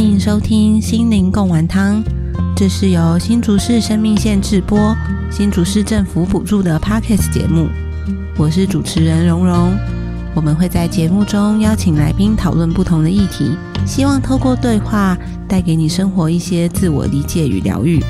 欢迎收听心灵共玩汤，这是由新竹市生命线制播、新竹市政府补助的 Podcast 节目。我是主持人蓉蓉，我们会在节目中邀请来宾讨论不同的议题，希望透过对话带给你生活一些自我理解与疗愈。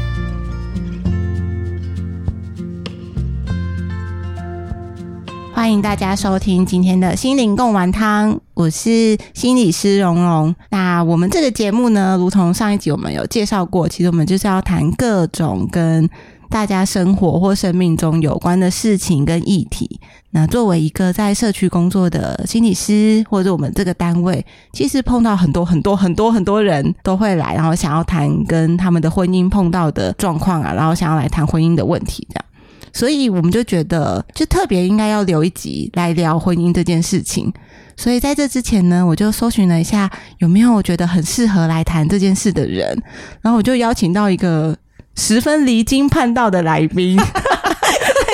欢迎大家收听今天的心灵共玩汤，我是心理师蓉蓉。那我们这个节目呢，如同上一集我们有介绍过，其实我们就是要谈各种跟大家生活或生命中有关的事情跟议题。那作为一个在社区工作的心理师，或者我们这个单位，其实碰到很多很多很多很多人都会来，然后想要谈跟他们的婚姻碰到的状况啊，然后想要来谈婚姻的问题这样。所以我们就觉得，就特别应该要留一集来聊婚姻这件事情。所以在这之前呢，我就搜寻了一下有没有我觉得很适合来谈这件事的人，然后我就邀请到一个十分离经叛道的来宾，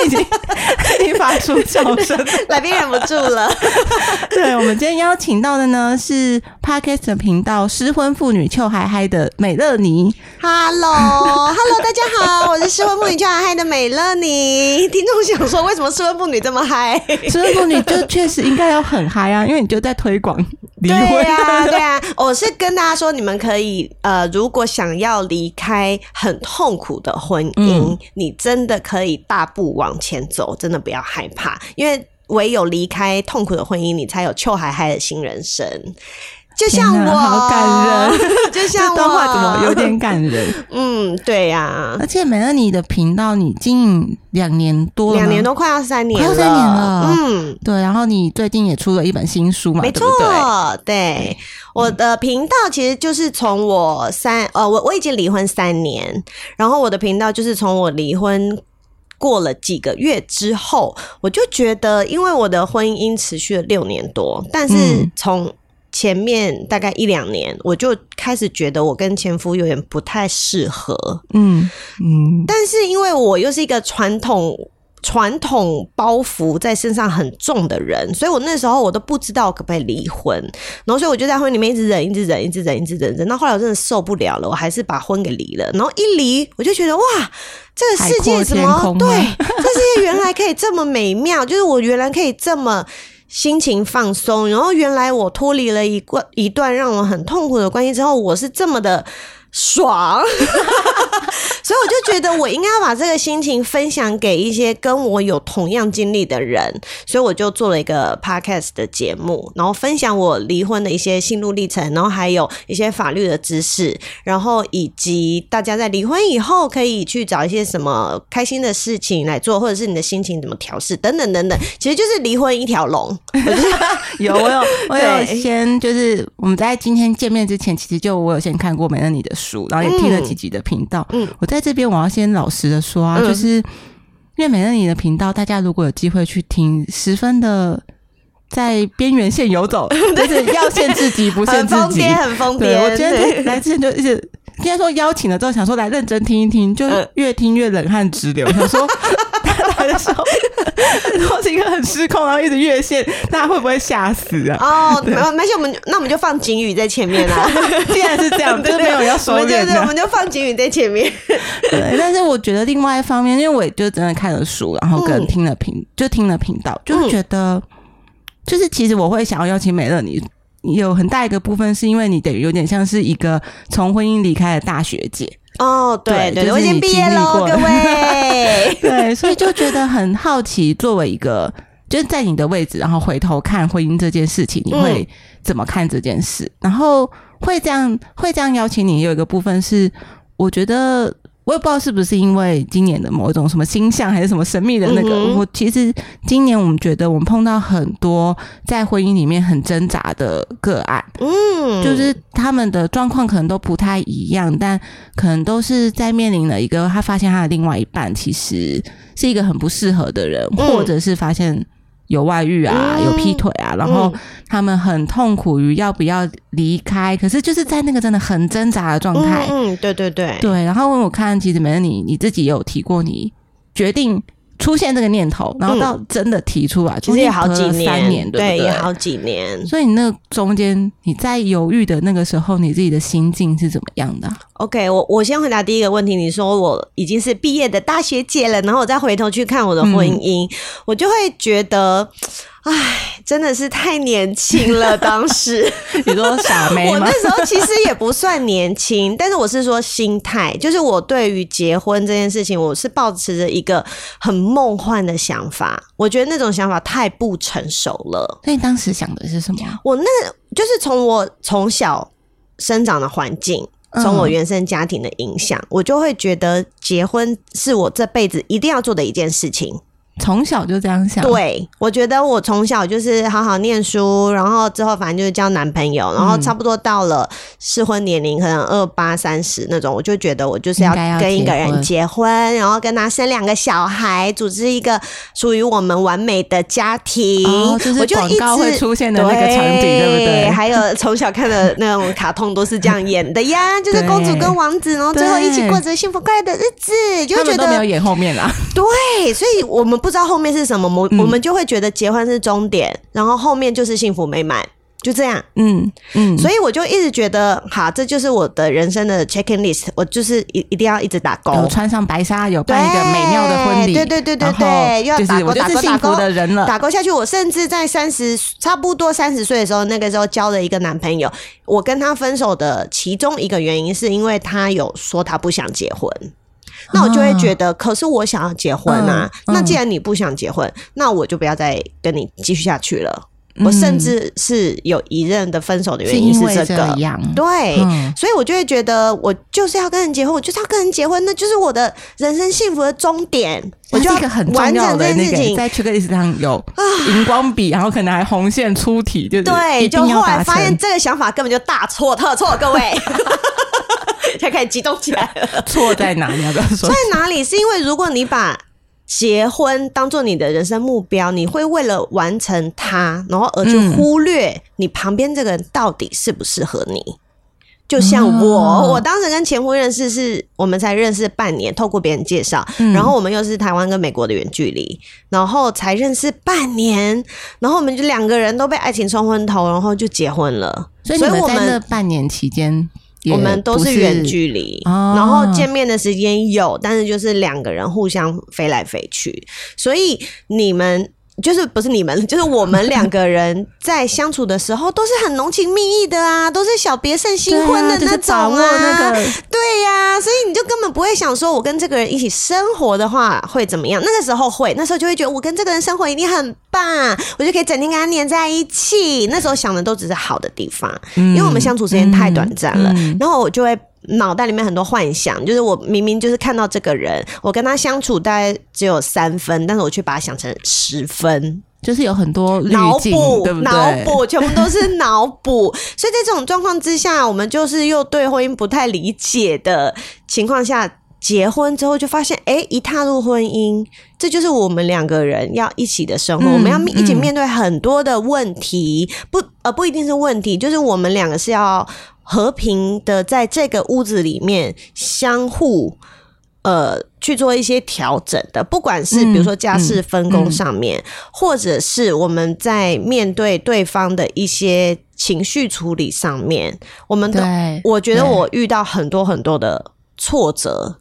已经 已经发出叫声，来宾忍不住了。对，我们今天邀请到的呢是 Podcast 频道失婚妇女邱嗨嗨的美乐妮。Hello，Hello，大家好，我是失婚妇女就还嗨的美乐妮。听众想说，为什么失婚妇女这么嗨？失婚妇女就确实应该要很嗨啊，因为你就在推广离婚。对呀、对呀、我是跟大家说，你们可以呃，如果想要离开很痛苦的婚姻，嗯你真的可以大步往前走，真的不要害怕，因为唯有离开痛苦的婚姻，你才有邱海海的新人生。就像我，好感人，就像我，这段话怎么有点感人？嗯，对呀、而且美乐你的频道你经营两年多了两年都快要三年了，快要三年了。嗯，对，然后你最近也出了一本新书嘛，没对对？错，对，我的频道其实就是从我三呃，我我已经离婚三年，然后我的频道就是从我离婚。过了几个月之后，我就觉得，因为我的婚姻持续了六年多，但是嗯。从前面大概一两年，我就开始觉得我跟前夫有点不太适合。嗯嗯，但是因为我又是一个传统传统包袱在身上很重的人，所以我那时候我都不知道可不可以离婚，然后所以我就在婚里面一直忍，一直忍，一直忍，一直忍，忍到后来我真的受不了了，我还是把婚给离了。然后一离，我就觉得哇，这个世界怎么对这世界原来可以这么美妙，就是我原来可以这么。心情放松，然后原来我脱离了一关一段让我很痛苦的关系之后，我是这么的爽，所以我就觉得我应该要把这个心情分享给一些跟我有同样经历的人，所以我就做了一个 podcast 的节目，然后分享我离婚的一些心路历程，然后还有一些法律的知识，然后以及大家在离婚以后可以去找一些什么开心的事情来做，或者是你的心情怎么调试等等等等，其实就是离婚一条龙。有我有我有先就是我们在今天见面之前，其实就我有先看过美乐你的书，然后也听了几集的频道。嗯我在这边我要先老实的说啊，嗯就是因为美乐你的频道，大家如果有机会去听，十分的在边缘线游走，就是要限制级不限制级。很疯癫，我癫。今天来之前就一直应该说邀请了之后，想说来认真听一听，就嗯越听越冷汗直流。想说他来的时候，如果是一个很失控，然后一直越线，大家会不会吓死啊？哦，没没关系，我们那我们就放警语在前面啊。既然是这样，就是没有要收我们就敛对，我的。们就放警语在前面。对，但是我觉得另外一方面，因为我也就真的看了书，然后跟嗯听了频，就听了频道，就是觉得，就是其实我会想要邀请美乐你。有很大一个部分是因为你等于有点像是一个从婚姻离开的大学姐，哦，对对，我已经毕业喽，经历过各位。对，所以就觉得很好奇，作为一个就是在你的位置，然后回头看婚姻这件事情，你会怎么看这件事？然后会这样会这样邀请你，有一个部分是，我觉得。我也不知道是不是因为今年的某一种什么星象，还是什么神秘的那个。嗯我其实今年我们觉得我们碰到很多在婚姻里面很挣扎的个案，嗯，就是他们的状况可能都不太一样，但可能都是在面临了一个他发现他的另外一半其实是一个很不适合的人，嗯。或者是发现有外遇啊、嗯。有劈腿啊，然后他们很痛苦于要不要离开，可是就是在那个真的很挣扎的状态。嗯，嗯对对对，对，然后我看其实美乐你你自己也有提过，你决定出现这个念头，然后到真的提出来，其实也好几年，三年，对对对？也好几年。所以你那中间你在犹豫的那个时候，你自己的心境是怎么样的？OK，我我先回答第一个问题。你说我已经是毕业的大学姐了，然后我再回头去看我的婚姻，我就会觉得。唉，真的是太年轻了。当时 你说傻妹 我那时候其实也不算年轻，但是我是说心态，就是我对于结婚这件事情，我是抱持着一个很梦幻的想法。我觉得那种想法太不成熟了。那你当时想的是什么？我那就是从我从小生长的环境，从我原生家庭的影响，我就会觉得结婚是我这辈子一定要做的一件事情。从小就这样想，对我觉得我从小就是好好念书，然后之后反正就是交男朋友，然后差不多到了适婚年龄，可能二八三十那种，我就觉得我就是要跟一个人结婚，然后跟他生两个小孩，组织一个属于我们完美的家庭。就是广告会出现的那个场景，对不对？还有从小看的那种卡通都是这样演的呀，就是公主跟王子，然后最后一起过着幸福快乐的日子，就觉得没有演后面啦。对，所以我们不知道后面是什么，我我们就会觉得结婚是终点，然后后面就是幸福美满，就这样。嗯嗯，所以我就一直觉得，好，这就是我的人生的 checking list，我就是一一定要一直打勾。有穿上白纱，有办一个美妙的婚礼，对对对对对，又要打勾打勾打勾的人了，打勾下去。我甚至在三十差不多三十岁的时候，那个时候交了一个男朋友，我跟他分手的其中一个原因，是因为他有说他不想结婚。那我就会觉得，可是我想要结婚啊。那既然你不想结婚，那我就不要再跟你继续下去了。我甚至是有一任的分手的原因是这个，对，所以我就会觉得，我就是要跟人结婚，我就是要跟人结婚，那就是我的人生幸福的终点。我就一个很重要的那个，在 checklist 上有荧光笔，然后可能还红线出题，就对，就后来发现这个想法根本就大错特错，各位。才开始激动起来了。错在哪里？错在哪里？是因为如果你把结婚当做你的人生目标，你会为了完成它，然后而去忽略你旁边这个人到底适不适合你。就像我，我当时跟前夫认识，是我们才认识半年，透过别人介绍，然后我们又是台湾跟美国的远距离，然后才认识半年，然后我们就两个人都被爱情冲昏头，然后就结婚了。所以我们在那半年期间。我们都是远距离，然后见面的时间有，但是就是两个人互相飞来飞去，所以你们。就是不是你们，就是我们两个人在相处的时候都是很浓情蜜意的啊，都是小别胜新婚的那种啊。对呀，所以你就根本不会想说，我跟这个人一起生活的话会怎么样？那个时候会，那时候就会觉得我跟这个人生活一定很棒，我就可以整天跟他黏在一起。那时候想的都只是好的地方，因为我们相处时间太短暂了，然后我就会。脑袋里面很多幻想，就是我明明就是看到这个人，我跟他相处大概只有三分，但是我却把他想成十分，就是有很多脑补，对不对？脑补全部都是脑补，所以在这种状况之下，我们就是又对婚姻不太理解的情况下，结婚之后就发现，哎，一踏入婚姻，这就是我们两个人要一起的生活，我们要一起面对很多的问题，不呃不一定是问题，就是我们两个是要。和平的在这个屋子里面相互呃去做一些调整的，不管是比如说家事分工上面，或者是我们在面对对方的一些情绪处理上面，我们都我觉得我遇到很多很多的挫折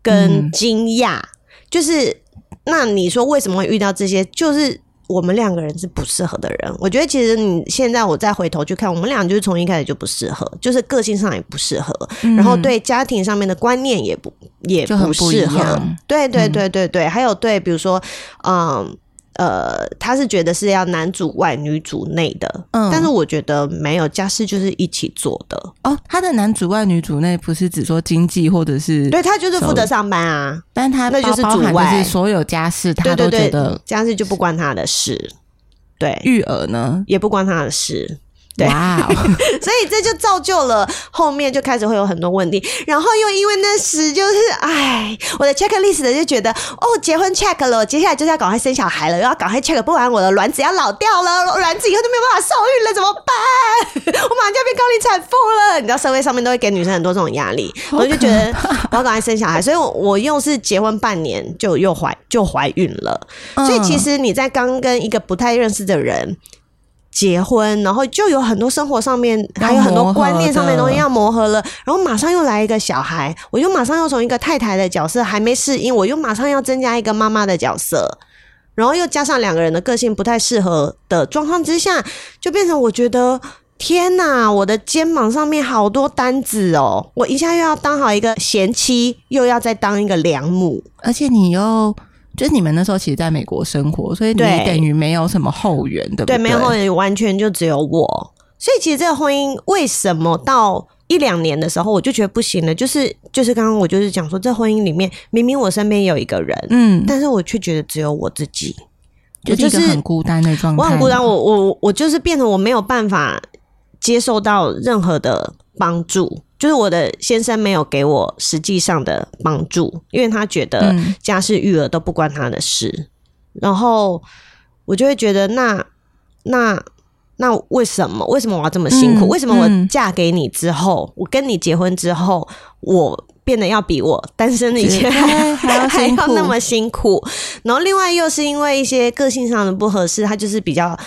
跟惊讶，就是那你说为什么会遇到这些？就是。我们两个人是不适合的人，我觉得其实你现在我再回头去看，我们俩就是从一开始就不适合，就是个性上也不适合，然后对家庭上面的观念也不也不适合，对对对对对，还有对比如说嗯。呃，他是觉得是要男主外女主内的，嗯，但是我觉得没有家事就是一起做的。哦。他的男主外女主内不是只说经济或者是对他就是负责上班啊，但他那就是主外，就是所有家事他都觉得家事就不关他的事，对，育儿呢？也不关他的事。对哇哦，所以这就造就了后面就开始会有很多问题，然后又因为那时就是，哎，我的 checklist 的就觉得，哦，结婚 check 了，接下来就是要赶快生小孩了，又要赶快 check，不然我的卵子要老掉了，卵子以后就没有办法受孕了，怎么办？我马上就要变高龄产妇了。你知道社会上面都会给女生很多这种压力，我就觉得我要赶快生小孩，所以我我又是结婚半年就又怀就怀孕了，所以其实你在刚跟一个不太认识的人。结婚，然后就有很多生活上面，还有很多观念上面的东西要磨合了。然后马上又来一个小孩，我就马上又从一个太太的角色还没适应，我又马上要增加一个妈妈的角色，然后又加上两个人的个性不太适合的状况之下，就变成我觉得天哪，我的肩膀上面好多单子哦，我一下又要当好一个贤妻，又要再当一个良母，而且你又。就是你们那时候其实在美国生活，所以你等于没有什么后援，对不对，对？没有后援，完全就只有我。所以其实这个婚姻为什么到一两年的时候我就觉得不行了？就是就是刚刚我就是讲说，这婚姻里面明明我身边有一个人，嗯，但是我却觉得只有我自己，就是一个很孤单的状态。我很孤单，我我我就是变成我没有办法接受到任何的帮助。就是我的先生没有给我实际上的帮助，因为他觉得嗯家事育儿都不关他的事，然后我就会觉得那那那为什么为什么我要这么辛苦？嗯为什么我嗯嫁给你之后，我跟你结婚之后，我变得要比我单身以前还还要还要那么辛苦？然后另外又是因为一些个性上的不合适，他就是比较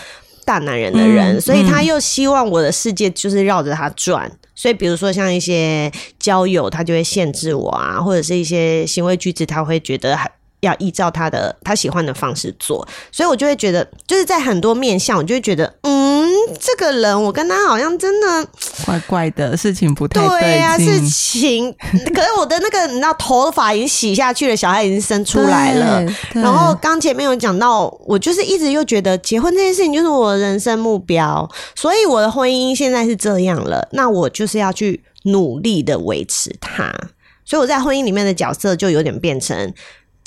大男人的人，嗯所以他又希望我的世界就是绕着他转。所以，比如说像一些交友，他就会限制我啊，或者是一些行为举止，他会觉得还要依照他的他喜欢的方式做。所以我就会觉得，就是在很多面向，我就会觉得，嗯，这个人我跟他好像真的怪怪的事情不太对呀、劲，事情。可是我的那个，你知道，头发已经洗下去了，小孩已经生出来了。然后刚前面有讲到，我就是一直又觉得结婚这件事情就是我的人生目标，所以我的婚姻现在是这样了，那我就是要去努力的维持它。所以我在婚姻里面的角色就有点变成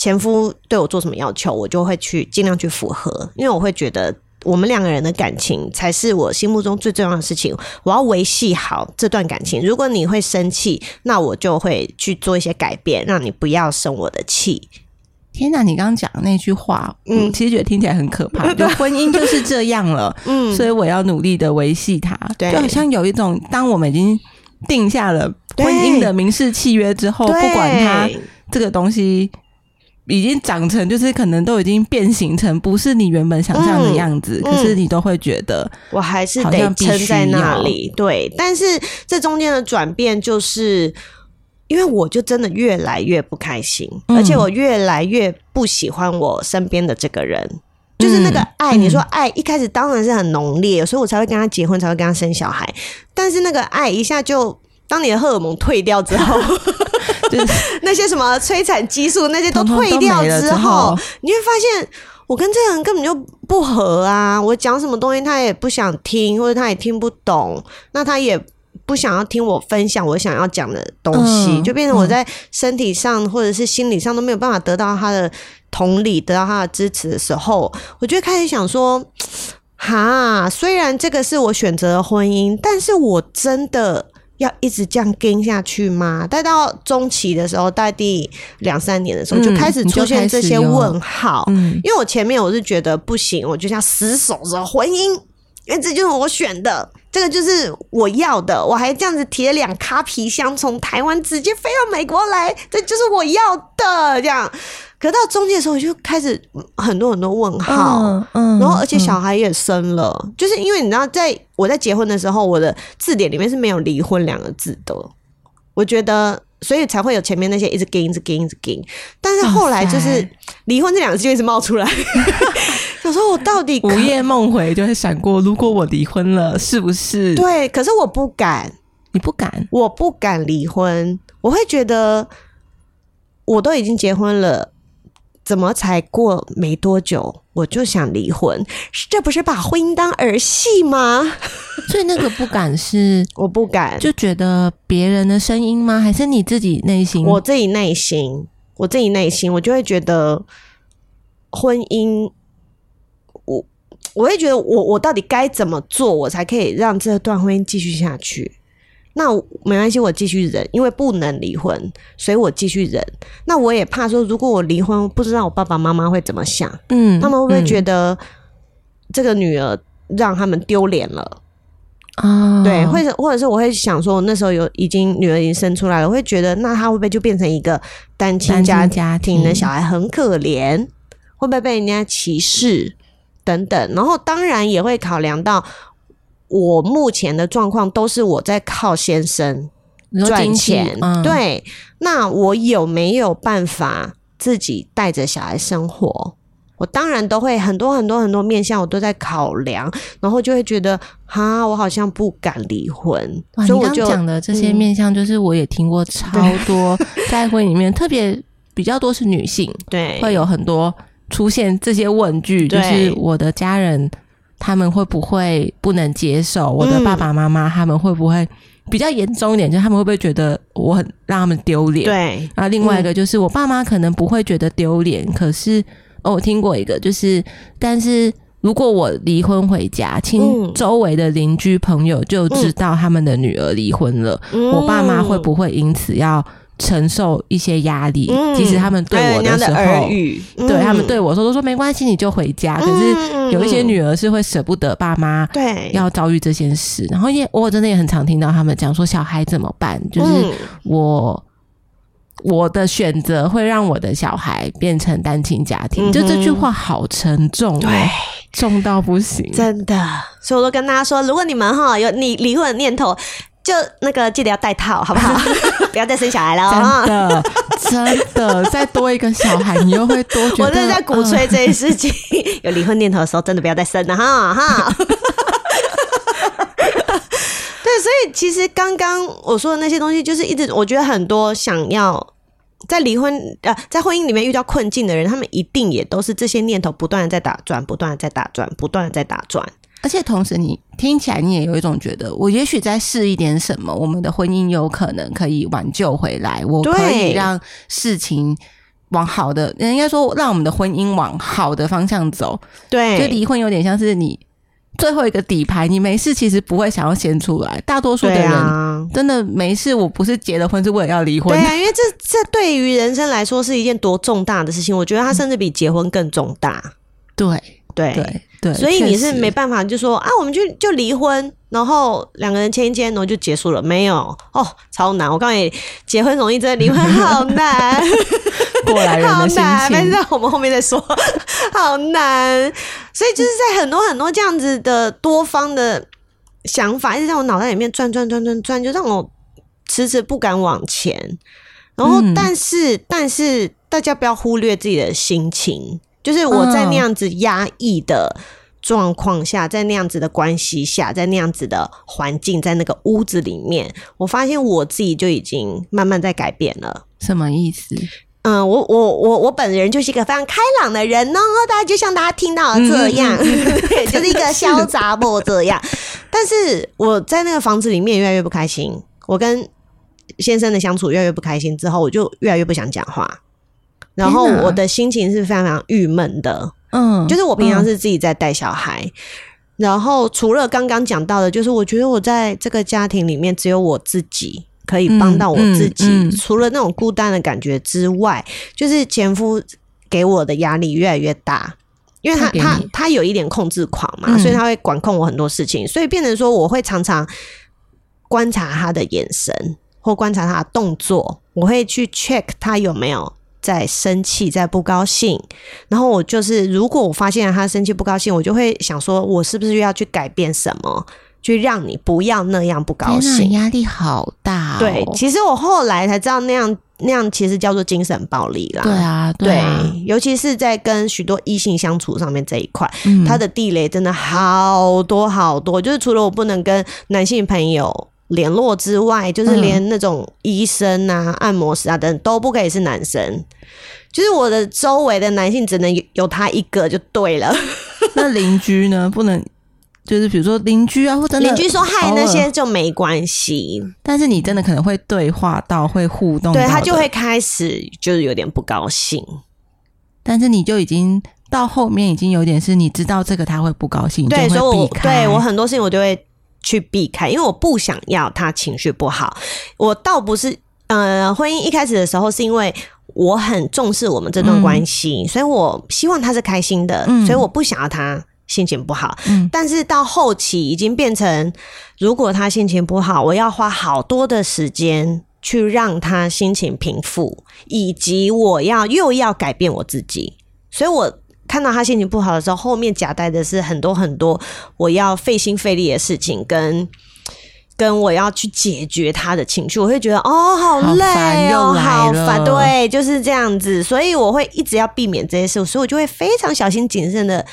前夫对我做什么要求，我就会去尽量去符合，因为我会觉得。我们两个人的感情才是我心目中最重要的事情，我要维系好这段感情。如果你会生气，那我就会去做一些改变，让你不要生我的气。天哪！你刚刚讲的那句话，嗯嗯，其实觉得听起来很可怕。就婚姻就是这样了，嗯，所以我要努力的维系它。对就好像有一种，当我们已经定下了婚姻的民事契约之后，不管它这个东西已经长成，就是可能都已经变形成不是你原本想象的样子，嗯可是你都会觉得，我还是得撑在那要里。对，但是这中间的转变，就是因为我就真的越来越不开心，嗯而且我越来越不喜欢我身边的这个人。就是那个爱，嗯你说爱一开始当然是很浓烈，所以我才会跟他结婚，才会跟他生小孩。但是那个爱一下就，当你的荷尔蒙退掉之后，就 是 那些什么催产激素那些都退掉之后后，你会发现我跟这个人根本就不合啊！我讲什么东西他也不想听，或者他也听不懂，那他也不想要听我分享我想要讲的东西，嗯就变成我在身体上或者是心理上都没有办法得到他的同理，得到他的支持的时候，我就开始想说。哈，虽然这个是我选择的婚姻，但是我真的要一直这样跟下去吗？待到中期的时候，大概第两三年的时候，嗯就开始出现这些问号。嗯，因为我前面我是觉得不行，我就想死守着婚姻，因为这就是我选的，这个就是我要的。我还这样子提了两卡皮箱从台湾直接飞到美国来，这就是我要的。这样，可到中间的时候，我就开始很多很多问号。嗯嗯然后，而且小孩也生了，就是因为你知道，在我在结婚的时候，我的字典里面是没有“离婚”两个字的。我觉得，所以才会有前面那些一直跟、一直跟、一直跟。但是后来就是“离婚”这两个字就一直冒出来，有时候我到底午夜梦回就会闪过，如果我离婚了，是不是？对，可是我不敢，你不敢，我不敢离婚，我会觉得我都已经结婚了。怎么才过没多久我就想离婚？这不是把婚姻当儿戏吗？所以那个不敢是 我不敢，就觉得别人的声音吗？还是你自己内心？我自己内心，我自己内心，我就会觉得婚姻，我我会觉得我我到底该怎么做，我才可以让这段婚姻继续下去？那没关系，我继续忍，因为不能离婚，所以我继续忍。那我也怕说，如果我离婚，不知道我爸爸妈妈会怎么想，嗯，他们会不会觉得得这个女儿让他们丢脸了？啊？对，或者或者是我会想说，那时候有已经女儿已经生出来了，我会觉得那她会不会就变成一个单亲家家庭的小孩很可怜，会不会被人家歧视等等？然后当然也会考量到我目前的状况都是我在靠先生赚钱，嗯，对，那我有没有办法自己带着小孩生活？我当然都会很多很多很多面向，我都在考量，然后就会觉得，哈，我好像不敢离婚，所以我就讲的这些嗯面向，就是我也听过超多，在婚姻里面，特别比较多是女性，对会有很多出现这些问句，就是我的家人他们会不会不能接受？我的嗯爸爸妈妈他们会不会比较严重一点？就他们会不会觉得我很让他们丢脸？。对然后另外一个就是我爸妈可能不会觉得丢脸，可是哦，我听过一个，就是但是如果我离婚回家，亲嗯周围的邻居朋友就知道他们的女儿离婚了，我爸妈会不会因此要承受一些压力？嗯即使他们对我的时候，语，对他们对我，说都说没关系，你就回家。可是是有一些女儿是会舍不得爸妈对要遭遇这件事，然后也我真的也很常听到他们讲说小孩怎么办，就是嗯我。我的选择会让我的小孩变成单亲家庭，嗯就这句话好沉重、哦，对。重到不行。真的，所以我都跟大家说，如果你们哈有你离婚的念头，就那个记得要戴套，好不好？不要再生小孩了哦！真的，真的，再多一个小孩，你又会多觉得。我真的在鼓吹这件事情，有离婚念头的时候，真的不要再生了哈哈。对，所以其实刚刚我说的那些东西，就是一直我觉得很多想要在离婚呃在婚姻里面遇到困境的人，他们一定也都是这些念头不断的在打转，不断的在打转，不断的在打转。而且同时，你听起来你也有一种觉得，我也许再试一点什么，我们的婚姻有可能可以挽救回来，我可以让事情往好的，应该说让我们的婚姻往好的方向走。对，就离婚有点像是你最后一个底牌，你没事其实不会想要先出来，大多数的人。啊。真的没事，我不是结了婚是为了要离婚对。啊，因为这这对于人生来说是一件多重大的事情，我觉得它甚至比结婚更重大。对对对对，所以你是没办法就说啊，我们就就离婚，然后两个人签一签，然后就结束了。没有哦，超难。我告诉你，结婚容易，真的离婚好难，过来人的心 好难。但情是。我们后面再说，好难。所以就是在很多很多这样子的多方的想法，一直在我脑袋里面转转转转转，就让我迟迟不敢往前。然后，嗯但是、但是大家不要忽略自己的心情，就是我在那嗯样子压抑的状况下，在那样子的关系下，在那样子的环境，在那个屋子里面，我发现我自己就已经慢慢在改变了。什么意思？嗯，我我我我本人就是一个非常开朗的人哦，大家就像大家听到的这样，对，就是一个潇洒不这样。但是我在那个房子里面越来越不开心，我跟先生的相处越来越不开心之后，我就越来越不想讲话，然后我的心情是非常非常郁闷的。嗯，就是我平常嗯。是自己在带小孩，然后除了刚刚讲到的，就是我觉得我在这个家庭里面只有我自己可以帮到我自己，嗯嗯嗯。除了那种孤单的感觉之外，就是前夫给我的压力越来越大。因为他他他他有一点控制狂嘛，嗯。所以他会管控我很多事情，所以变成说我会常常观察他的眼神或观察他的动作，我会去 check 他有没有在生气、在不高兴，然后我就是，如果我发现他生气不高兴，我就会想说，我是不是要去改变什么，去让你不要那样不高兴？压力好大、哦。对，其实我后来才知道，那样那样其实叫做精神暴力啦。对啊，对，啊，尤其是在跟许多异性相处上面这一块，嗯他的地雷真的好多好多，就是除了我不能跟男性朋友联络之外，就是嗯连那种医生啊、按摩师啊等都不可以是男生。就是我的周围的男性只能有有他一个就对了。那邻居呢？不能就是比如说邻居啊，或真的邻居说嗨那些就没关系，但是你真的可能会对话到，会互动到对，他就会开始就是有点不高兴。但是你就已经到后面已经有点是你知道这个他会不高兴，对，所以我。对我很多事情我就会去避开，因为我不想要他情绪不好。我倒不是呃，婚姻一开始的时候是因为我很重视我们这段关系，所以我希望他是开心的，嗯所以我不想要他心情不好。嗯但是到后期已经变成，如果他心情不好，我要花好多的时间去让他心情平复，以及我要又要改变我自己，所以我。看到他心情不好的时候，后面夹带的是很多很多我要费心费力的事情，跟跟我要去解决他的情绪，我会觉得哦，好好累又哦，好烦，对，就是这样子，所以我会一直要避免这些事，所以我就会非常小心谨慎的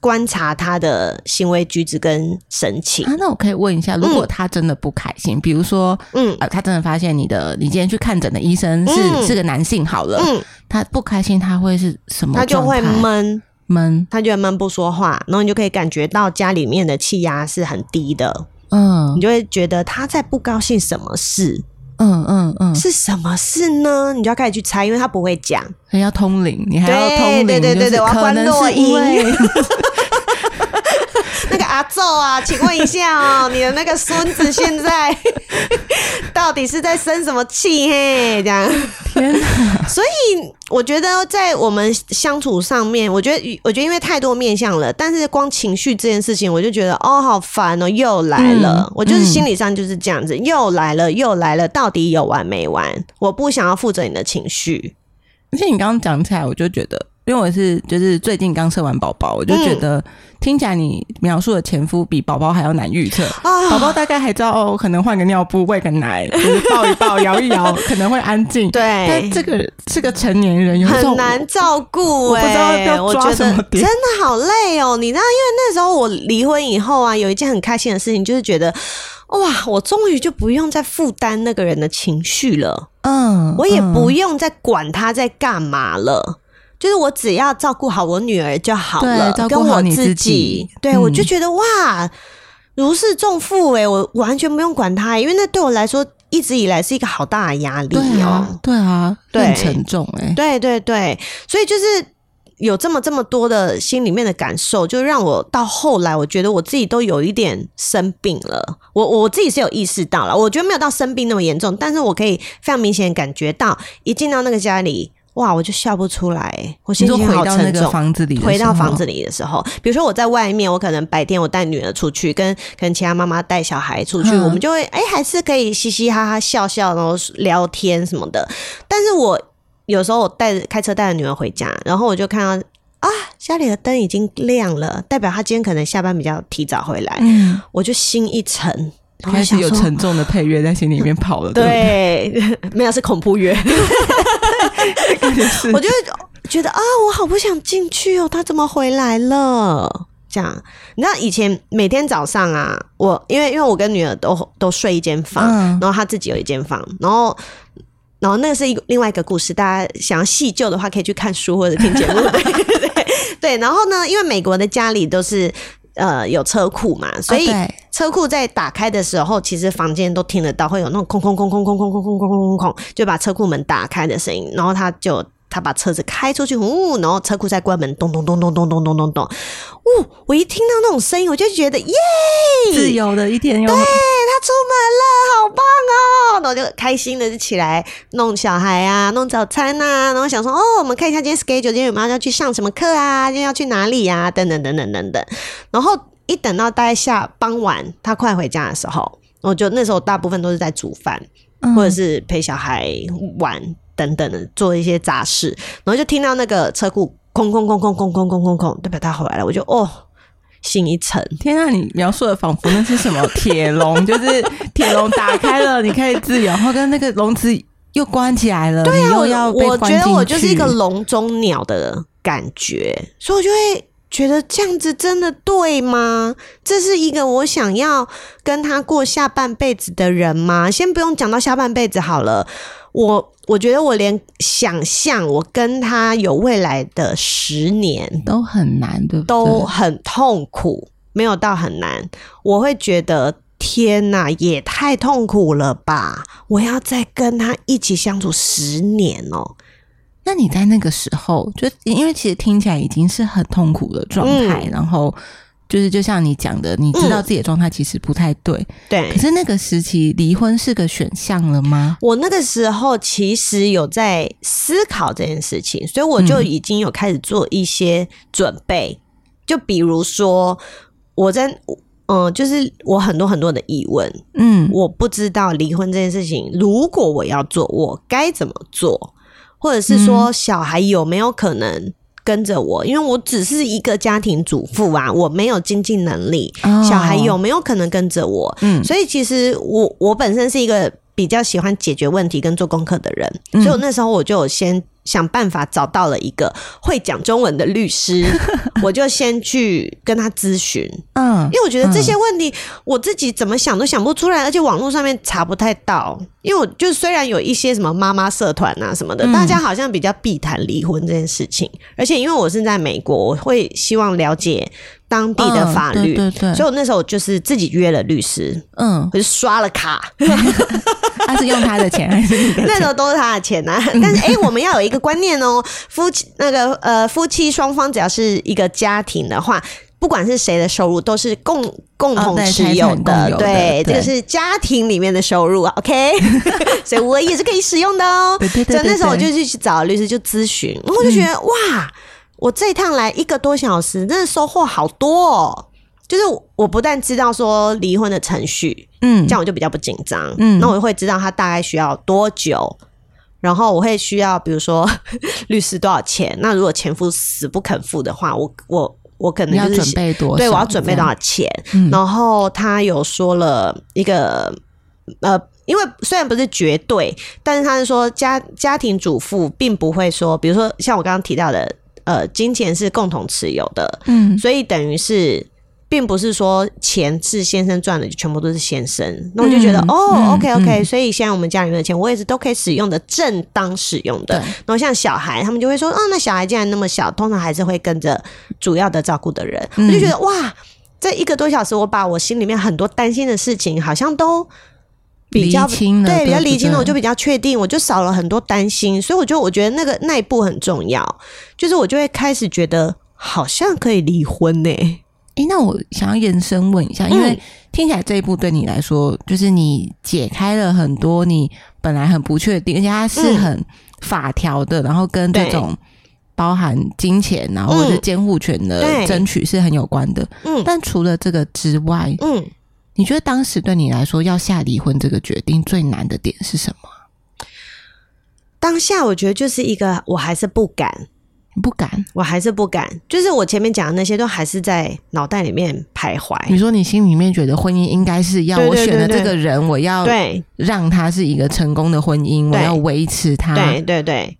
观察他的行为举止跟神情。啊，那我可以问一下，如果他真的不开心，比如说，嗯。呃，他真的发现你的你今天去看诊的医生是、嗯。是个男性，好了，嗯，他不开心，他会是什么他就会闷，闷，他就会闷不说话，然后你就可以感觉到家里面的气压是很低的，嗯。你就会觉得他在不高兴什么事，嗯嗯嗯，是什么事呢？你就要开始去猜，因为他不会讲。所以要通灵，你还要通灵，对对对就是对我要因为那 个阿宙啊，请问一下哦，你的那个孙子现在 到底是在生什么气？嘿，这样。天哪，所以我觉得在我们相处上面，我觉得我觉得因为太多面相了，但是光情绪这件事情，我就觉得哦，好烦哦，又来了。嗯我就是心理上就是这样子，又来了，又来了，到底有完没完？我不想要负责你的情绪。而且你刚刚讲起来，我就觉得，因为我是就是最近刚生完宝宝，我就觉得、听起来你描述的前夫比宝宝还要难预测。啊宝宝大概还知道哦，可能换个尿布、喂个奶，就是抱一抱、摇一摇，可能会安静。对但这个是个成年人，有很难照顾、我不知道欸要抓什么点真的好累哦。你知道，因为那时候我离婚以后啊，有一件很开心的事情，就是觉得哇，我终于就不用再负担那个人的情绪了，嗯，我也不嗯用再管他在干嘛了。就是我只要照顾好我女儿就好了，照顾跟我自好你自己。对、嗯。我就觉得哇，如释重负哎、我完全不用管他、因为那对我来说一直以来是一个好大的压力对哦、啊，对啊，对。很沉重哎、对对对，所以就是有这么这么多的心里面的感受，就让我到后来，我觉得我自己都有一点生病了。我我自己是有意识到了，我觉得没有到生病那么严重，但是我可以非常明显感觉到，一进到那个家里，哇，我就笑不出来，我心情好回到。房子里回到房子里的时候，比如说我在外面，我可能白天我带女儿出去，跟跟其他妈妈带小孩出去，嗯我们就会哎、还是可以嘻嘻哈哈笑笑，然后聊天什么的。但是我有时候我带着开车带着女儿回家，然后我就看到啊，家里的灯已经亮了，代表他今天可能下班比较提早回来，嗯，我就心一沉，开始有沉重的配乐在心里面跑了？对，没有是恐怖乐。是我就会觉得啊，我好不想进去哦，他怎么回来了？这样，你知道以前每天早上啊，我因为因为我跟女儿都都睡一间房，嗯然后她自己有一间房，然后然后那个是一个另外一个故事，大家想要细究的话，可以去看书或者听节目。对对，然后呢，因为美国的家里都是呃有车库嘛，所以车库在打开的时候，其实房间都听得到，会有那种空空空空空空空空空空空空，就把车库门打开的声音，然后他就。他把车子开出去，呜，然后车库再关门，咚咚咚咚咚咚咚咚咚，呜！我一听到那种声音，我就觉得耶，自由的一天又对他出门了，好棒哦！然后就开心的就起来弄小孩啊，弄早餐啊，然后想说哦，我们看一下今天 schedule，今天有没有要去上什么课啊？今天要去哪里啊？等等等等等等。然后一等到大概下傍晚，他快回家的时候，我就那时候大部分都是在煮饭，嗯或者是陪小孩玩等等的做一些杂事，然后就听到那个车库空空空空空空空空空，代表他回来了，我就哦心一沉。天啊！你描述的仿佛那是什么铁笼，就是铁笼打开了，你可以自由，然后跟那个笼子又关起来了，你又要我关觉得我就是一个去笼中鸟的感觉，所以我就会觉得这样子真的对吗？这是一个我想要跟他过下半辈子的人吗？先不用讲到下半辈子好了，我我觉得我连想象我跟他有未来的十年都很难，对不对？都很痛苦，没有到很难，我会觉得。天呐，也太痛苦了吧！我要再跟他一起相处十年哦、那你在那个时候，就因为其实听起来已经是很痛苦的状态，嗯然后就是就像你讲的，你知道自己的状态其实不太对，对可。是那个时期离婚是个选项了吗？我那个时候其实有在思考这件事情，所以我就嗯已经有开始做一些准备。就比如说，我在嗯、就是我很多很多的疑问，嗯我不知道离婚这件事情，如果我要做，我该怎么做，或者是说小孩有没有可能跟着我？因为我只是一个家庭主妇啊，我没有经济能力，哦小孩有没有可能跟着我？嗯所以其实我我本身是一个比较喜欢解决问题跟做功课的人，嗯所以我那时候我就有先想办法找到了一个会讲中文的律师，我就先去跟他咨询。嗯因为我觉得这些问题我自己怎么想都想不出来，而且网络上面查不太到。因为我就虽然有一些什么妈妈社团啊什么的，嗯大家好像比较避谈离婚这件事情，而且因为我是在美国，我会希望了解当地的法律，嗯对对对所以我那时候就是自己约了律师，嗯，我就刷了卡，他是用他的钱 那时？候都是他的钱呐、啊。但是哎、我们要有一个观念哦，夫妻那个呃夫妻双方只要是一个家庭的话。不管是谁的收入，都是共共同持有的对，这对个是家庭里面的收入啊，OK，所以我也是可以使用的哦。对对对所以那时候我就去找律师就咨询，然后我就觉得、嗯哇，我这一趟来一个多小时，真的收获好多哦。就是我不但知道说离婚的程序，嗯这样我就比较不紧张。嗯那我会知道他大概需要多久，然后我会需要比如说 律师多少钱。那如果前夫死不肯付的话，我我我可能要就是准备多少？对我要准备多少钱。嗯然后他有说了一个呃。因为虽然不是绝对，但是他是说家家庭主妇并不会说，比如说像我刚刚提到的，呃，金钱是共同持有的，嗯所以等于是，并不是说钱是先生赚的就全部都是先生。那我就觉得，嗯哦嗯，OK OK，、嗯所以现在我们家里面的钱，我也是都可以使用的，正当使用的。然后像小孩，他们就会说，哦，那小孩既然那么小，通常还是会跟着主要的照顾的人。嗯我就觉得，哇，这一个多小时，我把我心里面很多担心的事情，好像都。比较对，比较理清了，我就比较确定，我就少了很多担心，所以我就我觉得那个那一步很重要，就是我就会开始觉得好像可以离婚呢、诶，那我想要延伸问一下，因为听起来这一步对你来说，就是你解开了很多你本来很不确定，而且它是嗯很法条的，然后跟这种包含金钱，然后或者监护权的争取是很有关的。嗯。但除了这个之外，嗯，你觉得当时对你来说要下离婚这个决定最难的点是什么？当下我觉得就是一个，我还是不敢，你不敢？我还是不敢，就是我前面讲的那些都还是在脑袋里面徘徊。你说你心里面觉得婚姻应该是要我选的这个人，我要对让他是一个成功的婚姻，我要维持他。对对对，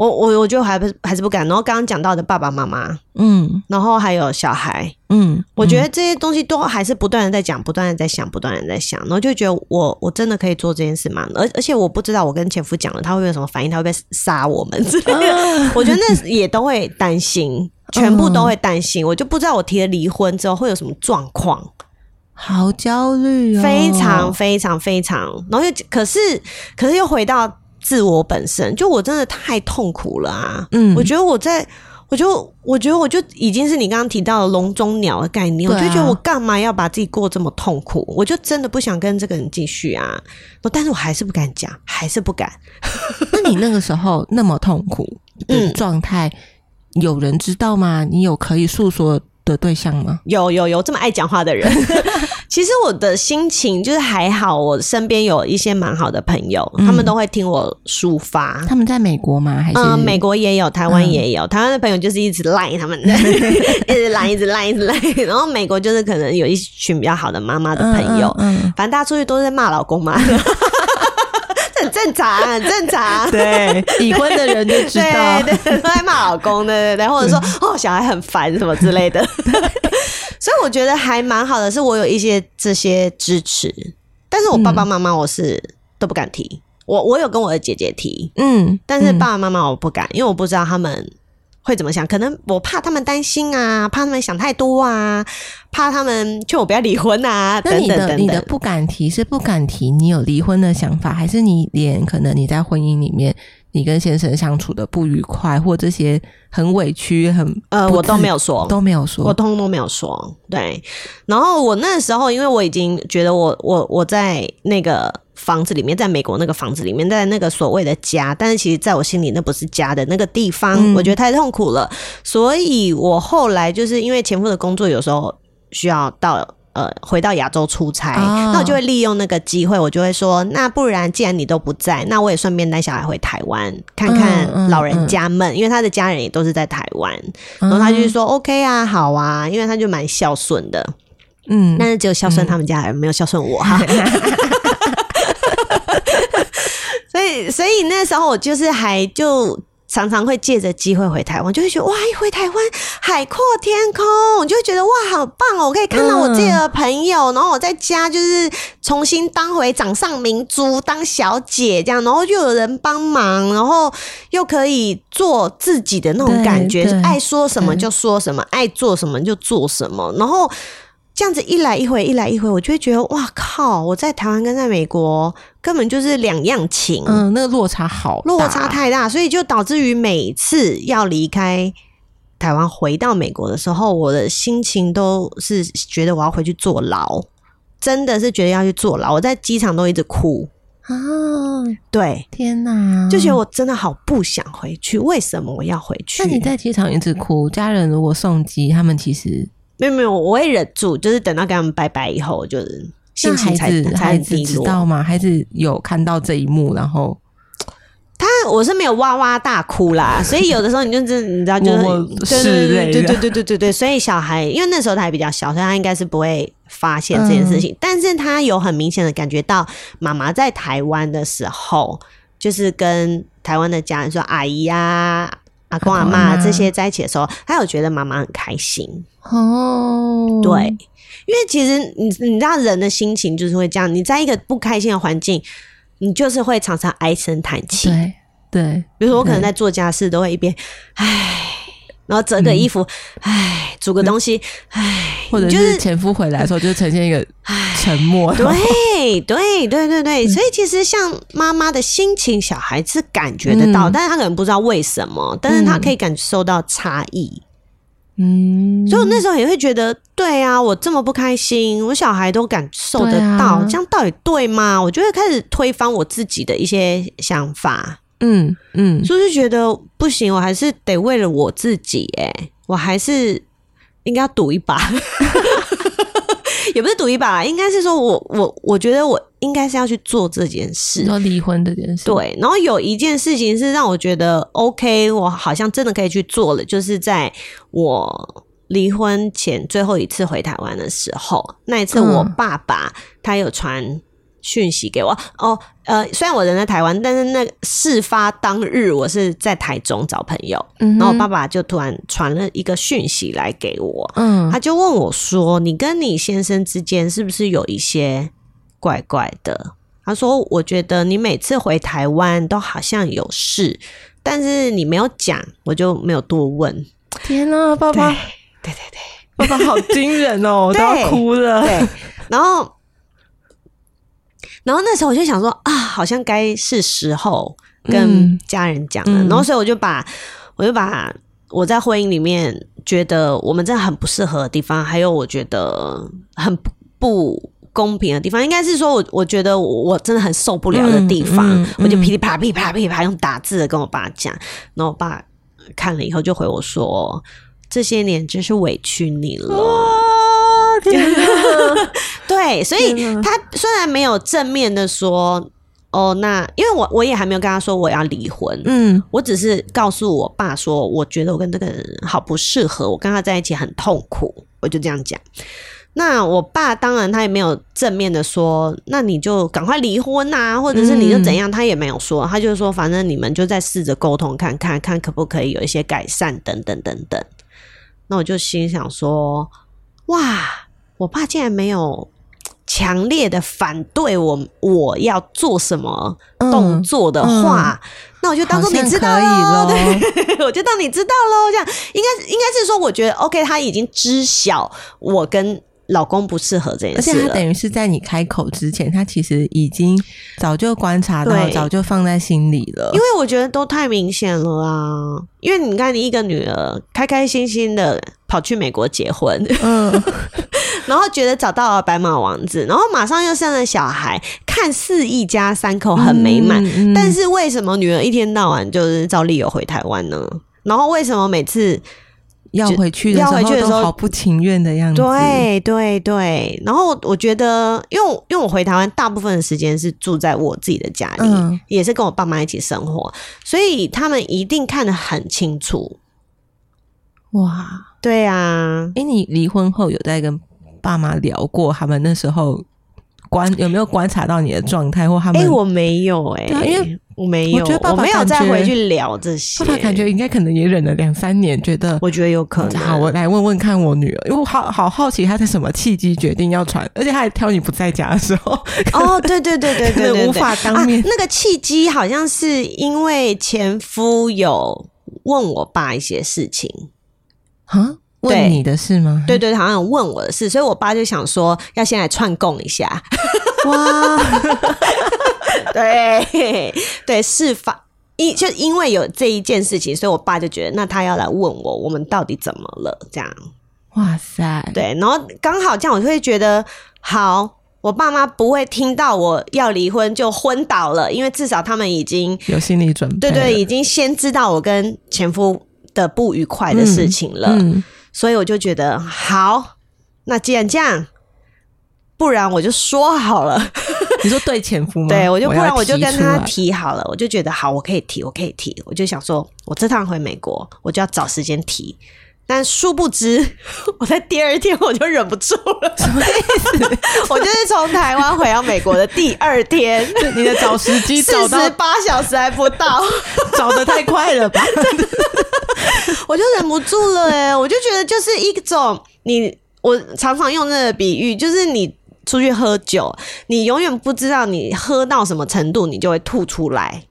我我我就还不还是不敢。然后刚刚讲到的爸爸妈妈，嗯然后还有小孩，嗯，我觉得这些东西都还是不断的在讲，不断的在想，不断的在想，然后就觉得我我真的可以做这件事吗？而而且我不知道我跟前夫讲了，他会有什么反应？他会不会杀我们之类的？啊我觉得那也都会担心，全部都会担心。我就不知道我提了离婚之后会有什么状况，好焦虑哦，非常非常非常。然后又可是可是又回到自我本身，就我真的太痛苦了啊！嗯我觉得我在。我就我觉得我就已经是你刚刚提到的笼中鸟的概念，我就觉得我干嘛要把自己过这么痛苦？我就真的不想跟这个人继续啊！但是我还是不敢讲，还是不敢。那你那个时候那么痛苦的嗯状态，有人知道吗？你有可以诉说的对象吗？有有有这么爱讲话的人，其实我的心情就是还好，我身边有一些蛮好的朋友，嗯他们都会听我抒发。他们在美国吗？还是嗯，美国也有，台湾也有。台湾的朋友就是一直赖他们 的，一直赖，一直赖，一直赖。然后美国就是可能有一群比较好的妈妈的朋友，反正大家出去都是在骂老公嘛，这很正常，很正常。对，已婚的人就知道，都在骂老公，对对对，或者说哦小孩很烦什么之类的。所以我觉得还蛮好的，是我有一些这些支持，但是我爸爸妈妈我是都不敢提，我我有跟我的姐姐提，嗯，嗯但是爸爸妈妈我不敢，因为我不知道他们会怎么想，可能我怕他们担心啊，怕他们想太多啊，怕他们劝我不要离婚啊，等等等等。的你的不敢提是不敢提你有离婚的想法，还是你连可能你在婚姻里面你跟先生相处的不愉快，或这些很委屈、很呃，我都没有说，都没有说，我通通都没有说。对，然后我那时候，因为我已经觉得我我我在那个房子里面，在美国那个房子里面，在那个所谓的家，但是其实在我心里那不是家的那个地方，嗯我觉得太痛苦了，所以我后来就是因为前夫的工作有时候需要到。呃，回到亚洲出差，哦。那我就会利用那个机会，我就会说，那不然既然你都不在，那我也顺便带小孩回台湾看嗯看嗯老人家们，因为他的家人也都是在台湾，然后他就说 OK 啊，好啊，因为他就蛮孝顺的，嗯，但是只有孝顺他们家人，没有孝顺我。哈。所以，所以那时候我就是还就常常会借着机会回台湾，就会觉得哇，一回台湾海阔天空，我就会觉得哇，好棒哦！我可以看到我自己的朋友，然后我在家就是重新当回掌上明珠，当小姐这样，然后又有人帮忙，然后又可以做自己的那种感觉，对爱说什么就说什么，爱做什么就做什么，然后。这样子一来一回，一来一回，我就会觉得哇靠！我在台湾跟在美国根本就是两样情，嗯，那个落差好，落差太大，所以就导致于每次要离开台湾回到美国的时候，我的心情都是觉得我要回去坐牢，真的是觉得要去坐牢。我在机场都一直哭，啊！对，天哪，就觉得我真的好不想回去，为什么我要回去？那你在机场一直哭，家人如果送机，他们其实没有没有，我会忍住，就是等到跟他们拜拜以后，就是心情才子才孩子很低落。知道吗？孩子有看到这一幕，然后他我是没有哇哇大哭啦，所以有的时候你就是你知道，就是对拭对对对对对对所以小孩因为那时候他还比较小，所以他应该是不会发现这件事嗯情，但是他有很明显的感觉到妈妈在台湾的时候，就是跟台湾的家人说阿姨呀、阿阿公阿嬷。妈这些在一起的时候，他有觉得妈妈很开心，哦，对，因为其实你你知道人的心情就是会这样，你在一个不开心的环境，你就是会常常唉声叹气。对对，比如说我可能在做家事，都会一边唉，然后折个衣服，唉，煮个东西，唉，或者就是前夫回来的时候，就呈现一个沉默，对对对对对，所以其实像妈妈的心情，小孩子感觉得到，嗯。但是他可能不知道为什么，但是他可以感受到差异。嗯，所以我那时候也会觉得，对啊，我这么不开心，我小孩都感受得到，这样到底对吗？我就会开始推翻我自己的一些想法，嗯嗯，就觉得不行，我还是得为了我自己，哎，我还是应该要赌一把，也不是赌一把啦，应该是说我我我觉得我应该是要去做这件事。说离婚这件事，对，然后有一件事情是让我觉得 OK，我好像真的可以去做了，就是在我离婚前最后一次回台湾的时候，那一次我嗯爸爸他有传讯息给我，哦，呃，虽然我人在台湾，但是那事发当日我是在台中找朋友，嗯，然后我爸爸就突然传了一个讯息来给我，嗯。他就问我说：“你跟你先生之间是不是有一些怪怪的？”他说：“我觉得你每次回台湾都好像有事，但是你没有讲，我就没有多问。天哪，爸爸，对对对爸爸好惊人哦，我都要哭了，对，然后，然后那时候我就想说啊，好像该是时候跟嗯。家人讲了，嗯。然后所以我就把我就把我在婚姻里面觉得我们真的很不适合的地方，还有我觉得很不不公平的地方，应该是说我我觉得我真的很受不了的地方，嗯嗯我就嗯噼里啪啦噼里啪啦噼里啪啦用打字的跟我爸讲，然后我爸看了以后就回我说。这些年真是委屈你了，天哪，对，所以他虽然没有正面的说，哦，那因为我我也还没有跟他说我要离婚，嗯我只是告诉我爸说，我觉得我跟这个人好不适合，我跟他在一起很痛苦，我就这样讲。那我爸当然他也没有正面的说，那你就赶快离婚呐、或者是你就怎样，他也没有说，他就说反正你们就再试着沟通看看，看可不可以有一些改善，等等等等。那我就心想说，哇，我爸竟然没有强烈的反对我我要做什么动作的话，那我就当做你知道好像可以喽，对，我就当你知道喽。这样应该应该是说，我觉得 OK，他已经知晓我跟老公不适合这件而且事了。他等于是在你开口之前，他其实已经早就观察到，早就放在心里了。因为我觉得都太明显了啊！因为你看，你一个女儿开开心心的跑去美国结婚，嗯，然后觉得找到了白马王子，然后马上又生了小孩，看似一家三口很美满。嗯嗯但是为什么女儿一天到晚就是照例有回台湾呢？然后为什么每次要回去的时候候都好不情愿的样子。，对对对，然后我觉得，因为我因为我回台湾大部分的时间是住在我自己的家里，嗯也是跟我爸妈一起生活，所以他们一定看得很清楚。哇，对啊，哎，你离婚后有在跟爸妈聊过他们那时候观有没有观察到你的状态，或他们？哎、我没有哎、因为我没有，我觉得爸爸没有再回去聊这些。爸爸感觉应该可能也忍了两三年，觉得我觉得有可能。好，我来问问看我女儿，因为我好好好奇她在什么契机决定要传，而且她还挑你不在家的时候，哦，对对对对对无法当面啊。那个契机好像是因为前夫有问我爸一些事情，啊，对问你的事吗？对对，好像有问我的事，所以我爸就想说要先来串供一下。哇，对对，事发因就因为有这一件事情，所以我爸就觉得那他要来问我，我们到底怎么了？这样哇塞，对，然后刚好这样，我就会觉得好。我爸妈不会听到我要离婚就昏倒了，因为至少他们已经有心理准备了，对对，已经先知道我跟前夫的不愉快的事情了，嗯，所以我就觉得好，那既然这样，不然我就说好了，你说对前夫吗？对我就不然我就跟他提好了，我就觉得好，我可以提，我可以提，我就想说我这趟回美国，我就要找时间提。但殊不知，我在第二天我就忍不住了。什么意思？我就是从台湾回到美国的第二天，你的找时机四找到十八小时还不到，找的太快了吧？我就忍不住了哎、我就觉得就是一种你，我常常用那个比喻，就是你出去喝酒，你永远不知道你喝到什么程度，你就会吐出来，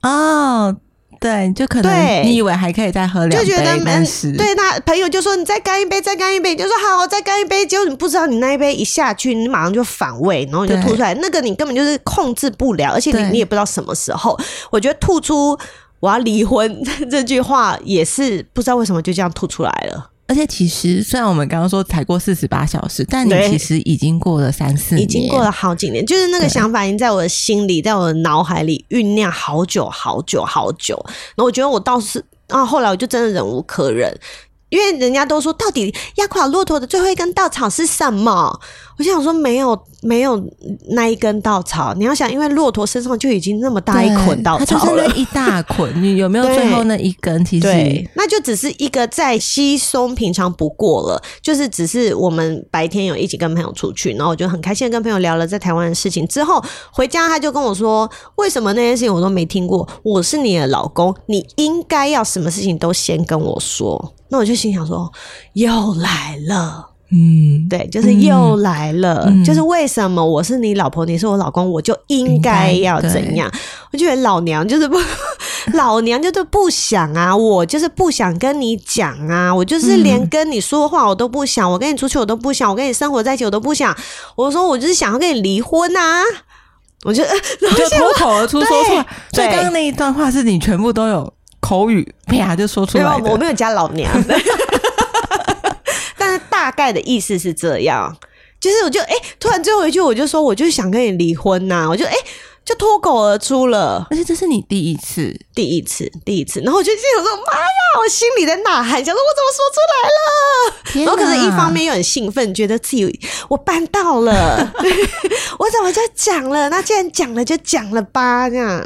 哦，对，就可能对。你以为还可以再喝两杯，就觉得没事对那朋友就说你再干一杯，再干一杯，你就说好，我再干一杯，结果你不知道你那一杯一下去，你马上就反胃，然后你就吐出来，那个你根本就是控制不了，而且你你也不知道什么时候，我觉得吐出。我要离婚这句话也是不知道为什么就这样吐出来了。而且其实虽然我们刚刚说才过四十八小时，但你其实已经过了三四年，已经过了好几年，就是那个想法已经在我的心里，在我的脑海里酝酿好久好久好久。然后我觉得我倒是啊，后来我就真的忍无可忍，因为人家都说到底压垮骆驼的最后一根稻草是什么？我就想说没有没有那一根稻草，你要想，因为骆驼身上就已经那么大一捆稻它就草。一大捆，你有没有最后那一根？其实 对，那就只是一个再稀松平常不过了，就是只是我们白天有一起跟朋友出去，然后我就很开心的跟朋友聊了在台湾的事情，之后回家他就跟我说，为什么那件事情我都没听过？我是你的老公，你应该要什么事情都先跟我说。那我就心想说，又来了。嗯，对，就是又来了，嗯就是为什么我是你老婆，你是我老公，我就应该要怎样？我觉得老娘就是不，老娘就是不想啊，我就是不想跟你讲啊，我就是连嗯跟你说话我都不想，我跟你出去我都不想，我跟你生活在一起我都不想。我说我就是想要跟你离婚啊，我就 然后就后脱口而出说出来。所以对刚刚那一段话是你全部都有口语啪就说出没有来。我没有加老娘，但是大概的意思是这样，就是我就哎、突然最后一句我就说我就想跟你离婚呐、我就哎、就脱口而出了而且这是你第一次，第一次第一次，然后我就心想说妈呀，我心里在呐喊，想说我怎么说出来了？天然后可是一方面又很兴奋，觉得自己我办到了，我怎么就讲了？那既然讲了就讲了吧，这样。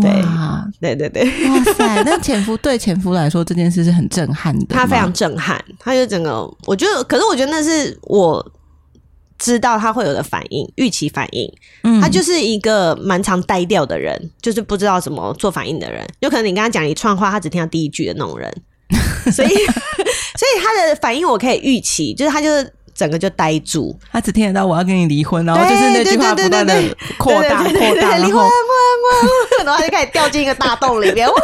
对哇对对对，哇塞！那前夫对前夫来说这件事是很震撼的，他非常震撼，他就整个，我觉得，可是我觉得那是我知道他会有的反应，预期反应。嗯他就是一个蛮常呆掉的人，就是不知道怎么做反应的人。有可能你跟他讲一串话，他只听到第一句的那种人，所以，所以他的反应我可以预期，就是他就是整个就呆住，他只听得到我要跟你离婚，然后就是那句话不断的扩大扩大，对离婚，然后他就开始掉进一个大洞里面。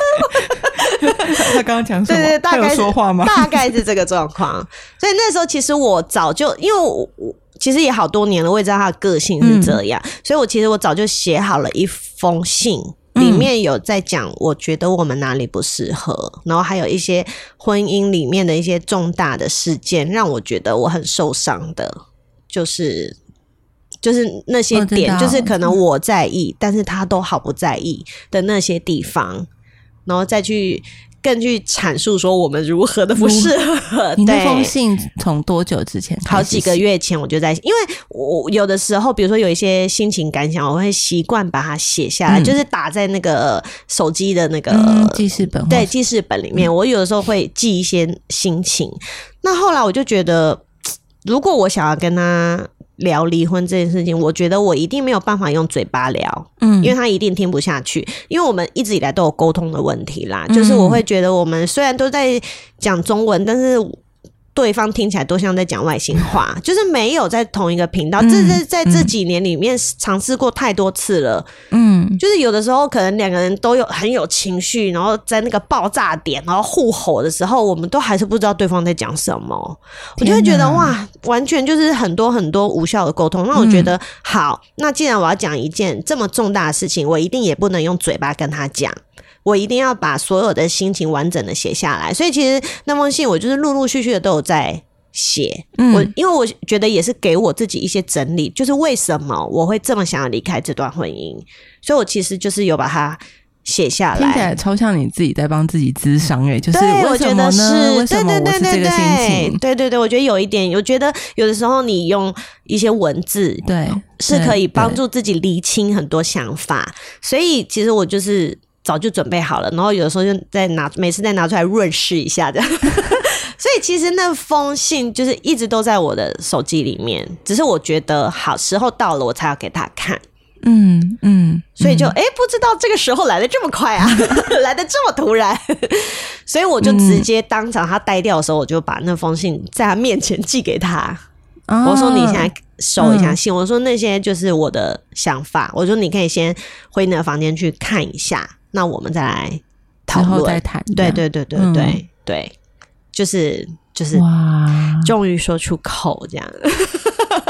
他刚刚讲什么？对对，大概说话吗？大概是这个状况。所以那时候其实我早就，因为我我其实也好多年了，我也知道他的个性是这样，所以我其实我早就写好了一封信。里面有在讲，我觉得我们哪里不适合，然后还有一些婚姻里面的一些重大的事件，让我觉得我很受伤的，就是就是那些点，道就是可能我在意，但是他都好不在意的那些地方，然后再去更去阐述说我们如何的不适合。你那封。信从多久之前？好几个月前我就在，因为我有的时候，比如说有一些心情感想，我会习惯把它写下来，嗯就是打在那个手机的那个、嗯记事本对记事本里面。我有的时候会记一些心情。那后来我就觉得，如果我想要跟他聊离婚这件事情，我觉得我一定没有办法用嘴巴聊，嗯因为他一定听不下去，因为我们一直以来都有沟通的问题啦。嗯就是我会觉得我们虽然都在讲中文，但是。对方听起来都像在讲外星话，就是没有在同一个频道。嗯这这在这几年里面尝试过太多次了，嗯就是有的时候可能两个人都有很有情绪，然后在那个爆炸点，然后互吼的时候，我们都还是不知道对方在讲什么。我就会觉得哇，完全就是很多很多无效的沟通。那我觉得、好，那既然我要讲一件这么重大的事情，我一定也不能用嘴巴跟他讲。我一定要把所有的心情完整的写下来，所以其实那封信我就是陆陆续续的都有在写。嗯我因为我觉得也是给我自己一些整理，就是为什么我会这么想要离开这段婚姻，所以我其实就是有把它写下听起来。来超像你自己在帮自己咨商诶，就是，我为什么觉得是呢？为，什对么我是这个心对情？对对对，我觉得有一点，我觉得有的时候你用一些文字对，是可以帮。助自己厘清很多想法，所以其实我就是早就准备好了，然后有的时候就再拿，每次再拿出来润饰一下的。所以其实那封信就是一直都在我的手机里面，只是我觉得好时候到了，我才要给他看，嗯嗯，所以就哎、诶不知道这个时候来的这么快啊，来的这么突然，所以我就直接当场他呆掉的时候，我就把那封信在他面前寄给他。啊我说你现在收一下嗯信，我说那些就是我的想法，我说你可以先回你的房间去看一下，那我们再来讨论。再谈，对对对对嗯。对、对，就是就是哇。终于说出口这样，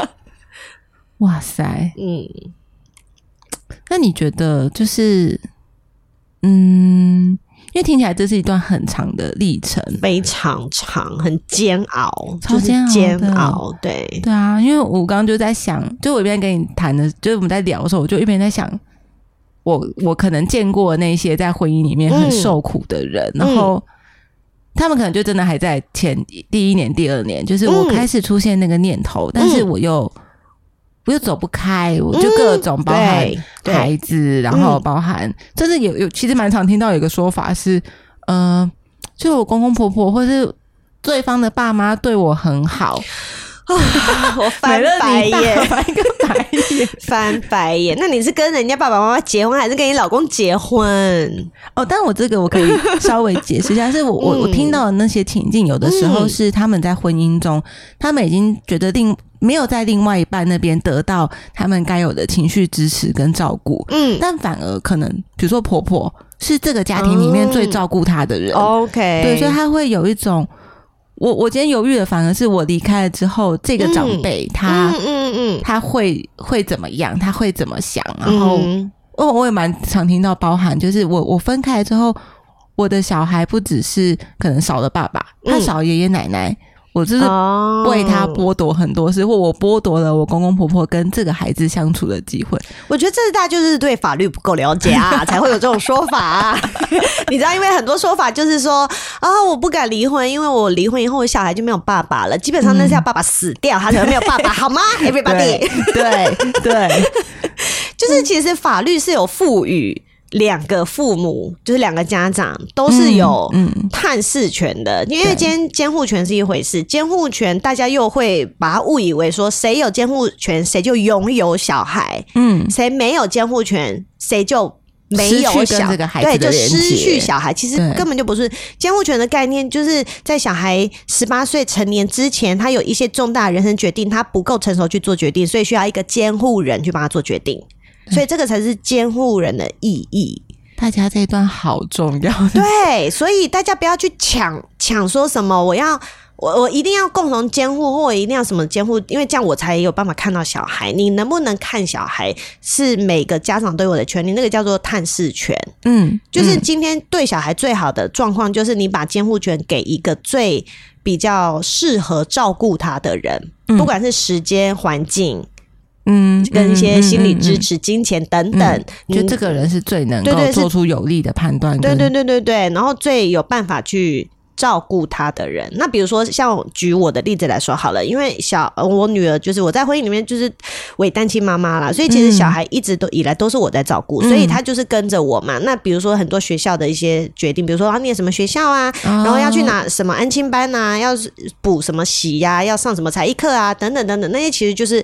哇塞！嗯，那你觉得就是，嗯，因为听起来这是一段很长的历程，非常长，很煎熬，就是超煎熬的。煎熬，对，对啊，因为我刚刚就在想，就我一边跟你谈的，就是我们在聊的时候，我就一边在想，我我可能见过那些在婚姻里面很嗯受苦的人，嗯。然后他们可能就真的还在前第一年、第二年，就是我嗯开始出现那个念头，但是我又我又走不开，我就各种包含孩子，然后嗯。包含，真的有有，其实蛮常听到有一个说法是，呃，就我公公婆婆或是对方的爸妈对我很好，我翻白眼，翻一个白眼。翻白眼。那你是跟人家爸爸妈妈结婚，还是跟你老公结婚？哦，但我这个我可以稍微解释一下，是我我 我嗯听到的那些情境，有的时候嗯是他们在婚姻中，他们已经觉得另没有在另外一半那边得到他们该有的情绪支持跟照顾，嗯但反而可能比如说婆婆是这个家庭里面最照顾她的人，，OK，对，所以她会有一种。我我今天犹豫的反而是我离开了之后，这个长辈他、嗯嗯嗯，他会会怎么样，他会怎么想，然后嗯。我我也蛮常听到包含，就是我我分开之后，我的小孩不只是可能少了爸爸，他嗯。少爷爷奶奶，我就是哦为他剥夺很多事，或我剥夺了我公公婆婆跟这个孩子相处的机会。我觉得这大家就是对法律不够了解啊，才会有这种说法、啊。你知道，因为很多说法就是说啊，我不敢离婚，因为我离婚以后，我小孩就没有爸爸了。基本上那是要爸爸死掉，他才会没有爸爸，好吗？Everybody，对对，就是其实法律是有赋予两个父母，就是两个家长都是有嗯探视权的，因为对监监护权是一回事，监护权大家又会把它误以为说谁有监护权谁就拥有小孩，嗯谁没有监护权谁就。没有小这个孩子对，就失去小孩。其实根本就不是监护权的概念，就是在小孩十八岁成年之前，他有一些重大人生决定，他不够成熟去做决定，所以需要一个监护人去帮他做决定。所以这个才是监护人的意义。大家这一段好重要。对，所以大家不要去抢抢说什么我要。我我一定要共同监护，或我一定要什么监护，因为这样我才有办法看到小孩。你能不能看小孩，是每个家长都有的权利，那个叫做探视权。嗯，就是今天对小孩最好的状况，就是你把监护权给一个最比较适合照顾他的人，不管是时间、环境，嗯，跟一些心理支持、金钱等等，就这个人是最能够做出有利的判断。对对对对对，然后最有办法去。照顾他的人，那比如说像举我的例子来说好了，因为小我女儿就是我在婚姻里面就是伪单亲妈妈啦，所以其实小孩一直都以来都是我在照顾，所以他就是跟着我嘛。那比如说很多学校的一些决定，比如说要念什么学校啊，然后要去拿什么安亲班呐，要补什么习呀，要上什么才艺课啊，等等等等，那些其实就是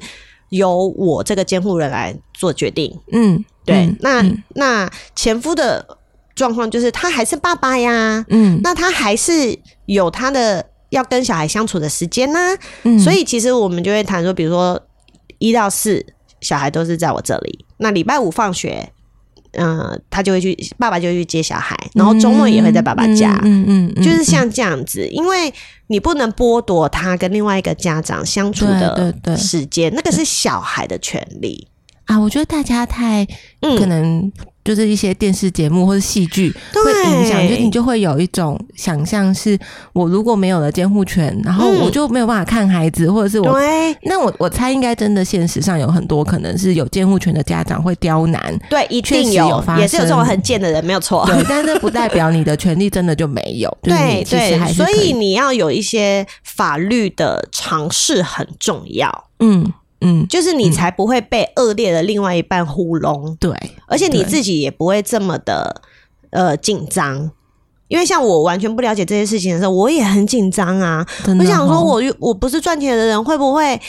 由我这个监护人来做决定。嗯，对，那那前夫的。状况就是他还是爸爸呀，嗯，那他还是有他的要跟小孩相处的时间呢，嗯，所以其实我们就会谈说，比如说一到四小孩都是在我这里，那礼拜五放学，嗯，他就会去，爸爸就会去接小孩，然后周末也会在爸爸家，嗯嗯，就是像这样子，因为你不能剥夺他跟另外一个家长相处的时间，那个是小孩的权利。啊，我觉得大家太可能。就是一些电视节目或者戏剧会影响，就你就会有一种想象，是我如果没有了监护权，然后我就没有办法看孩子，或者是我那我我猜应该真的现实上有很多可能是有监护权的家长会刁难，对，一定有，也是有这种很贱的人，没有错。对，但是不代表你的权利真的就没有。对对，所以你要有一些法律的尝试很重要。嗯。嗯，就是你才不会被恶劣的另外一半糊弄，对，而且你自己也不会这么的呃紧张，因为像我完全不了解这些事情的时候，我也很紧张啊。我想说，我我不是赚钱的人，会不会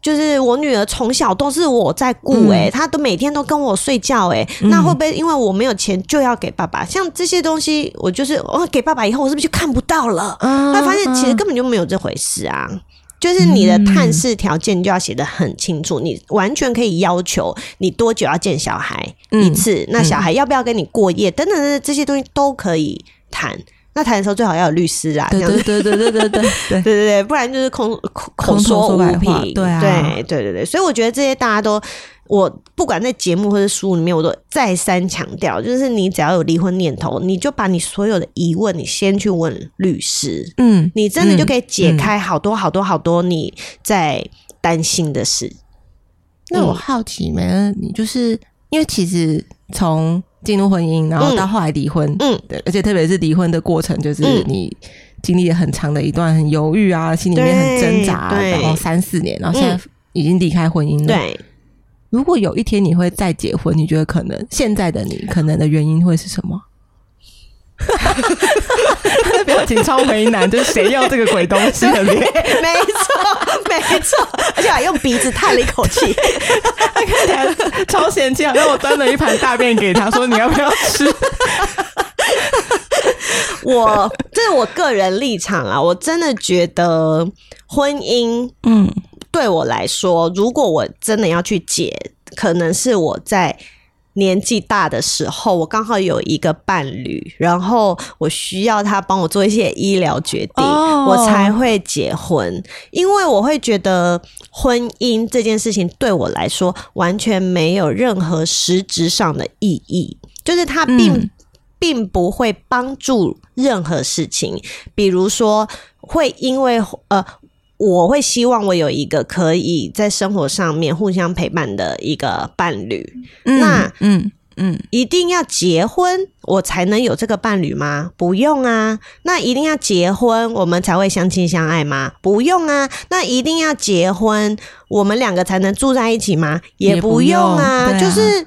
就是我女儿从小都是我在顾？哎，她都每天都跟我睡觉，哎，那会不会因为我没有钱就要给爸爸？像这些东西，我就是我给爸爸以后，我是不是就看不到了？他发现其实根本就没有这回事啊。就是你的探视条件就要写的很清楚，你完全可以要求你多久要见小孩一次，那小孩要不要跟你过夜等等，这些东西都可以谈。那谈的时候最好要有律师啊，对对对对对对对 对。对，不然就是空口说无凭，对啊，对对对对，所以我觉得这些大家都。我不管在节目或者书里面，我都再三强调，就是你只要有离婚念头，你就把你所有的疑问，你先去问律师，嗯，你真的就可以解开好多好多好多你在担心的事。那我好奇，没了，你就是因为其实从进入婚姻，然后到后来离婚，嗯，对，而且特别是离婚的过程，就是你经历了很长的一段很犹豫啊，心里面很挣扎，然后三四年，然后现在已经离开婚姻了，对。如果有一天你会再结婚，你觉得可能现在的你可能的原因会是什么？表情超为难，就是谁要这个鬼东西的脸？没错，没错，而且还用鼻子叹了一口气，看起来超嫌弃，好像我端了一盘大便给他说：“你要不要吃？” 我这是我个人立场啊，我真的觉得婚姻，嗯。对我来说，如果我真的要去解，可能是我在年纪大的时候，我刚好有一个伴侣，然后我需要他帮我做一些医疗决定，我才会结婚。因为我会觉得婚姻这件事情对我来说完全没有任何实质上的意义，就是它并并不会帮助任何事情，比如说会因为呃。我会希望我有一个可以在生活上面互相陪伴的一个伴侣。那嗯嗯，一定要结婚我才能有这个伴侣吗？不用啊。那一定要结婚我们才会相亲相爱吗？不用啊。那一定要结婚我们两个才能住在一起吗？也不用啊。就是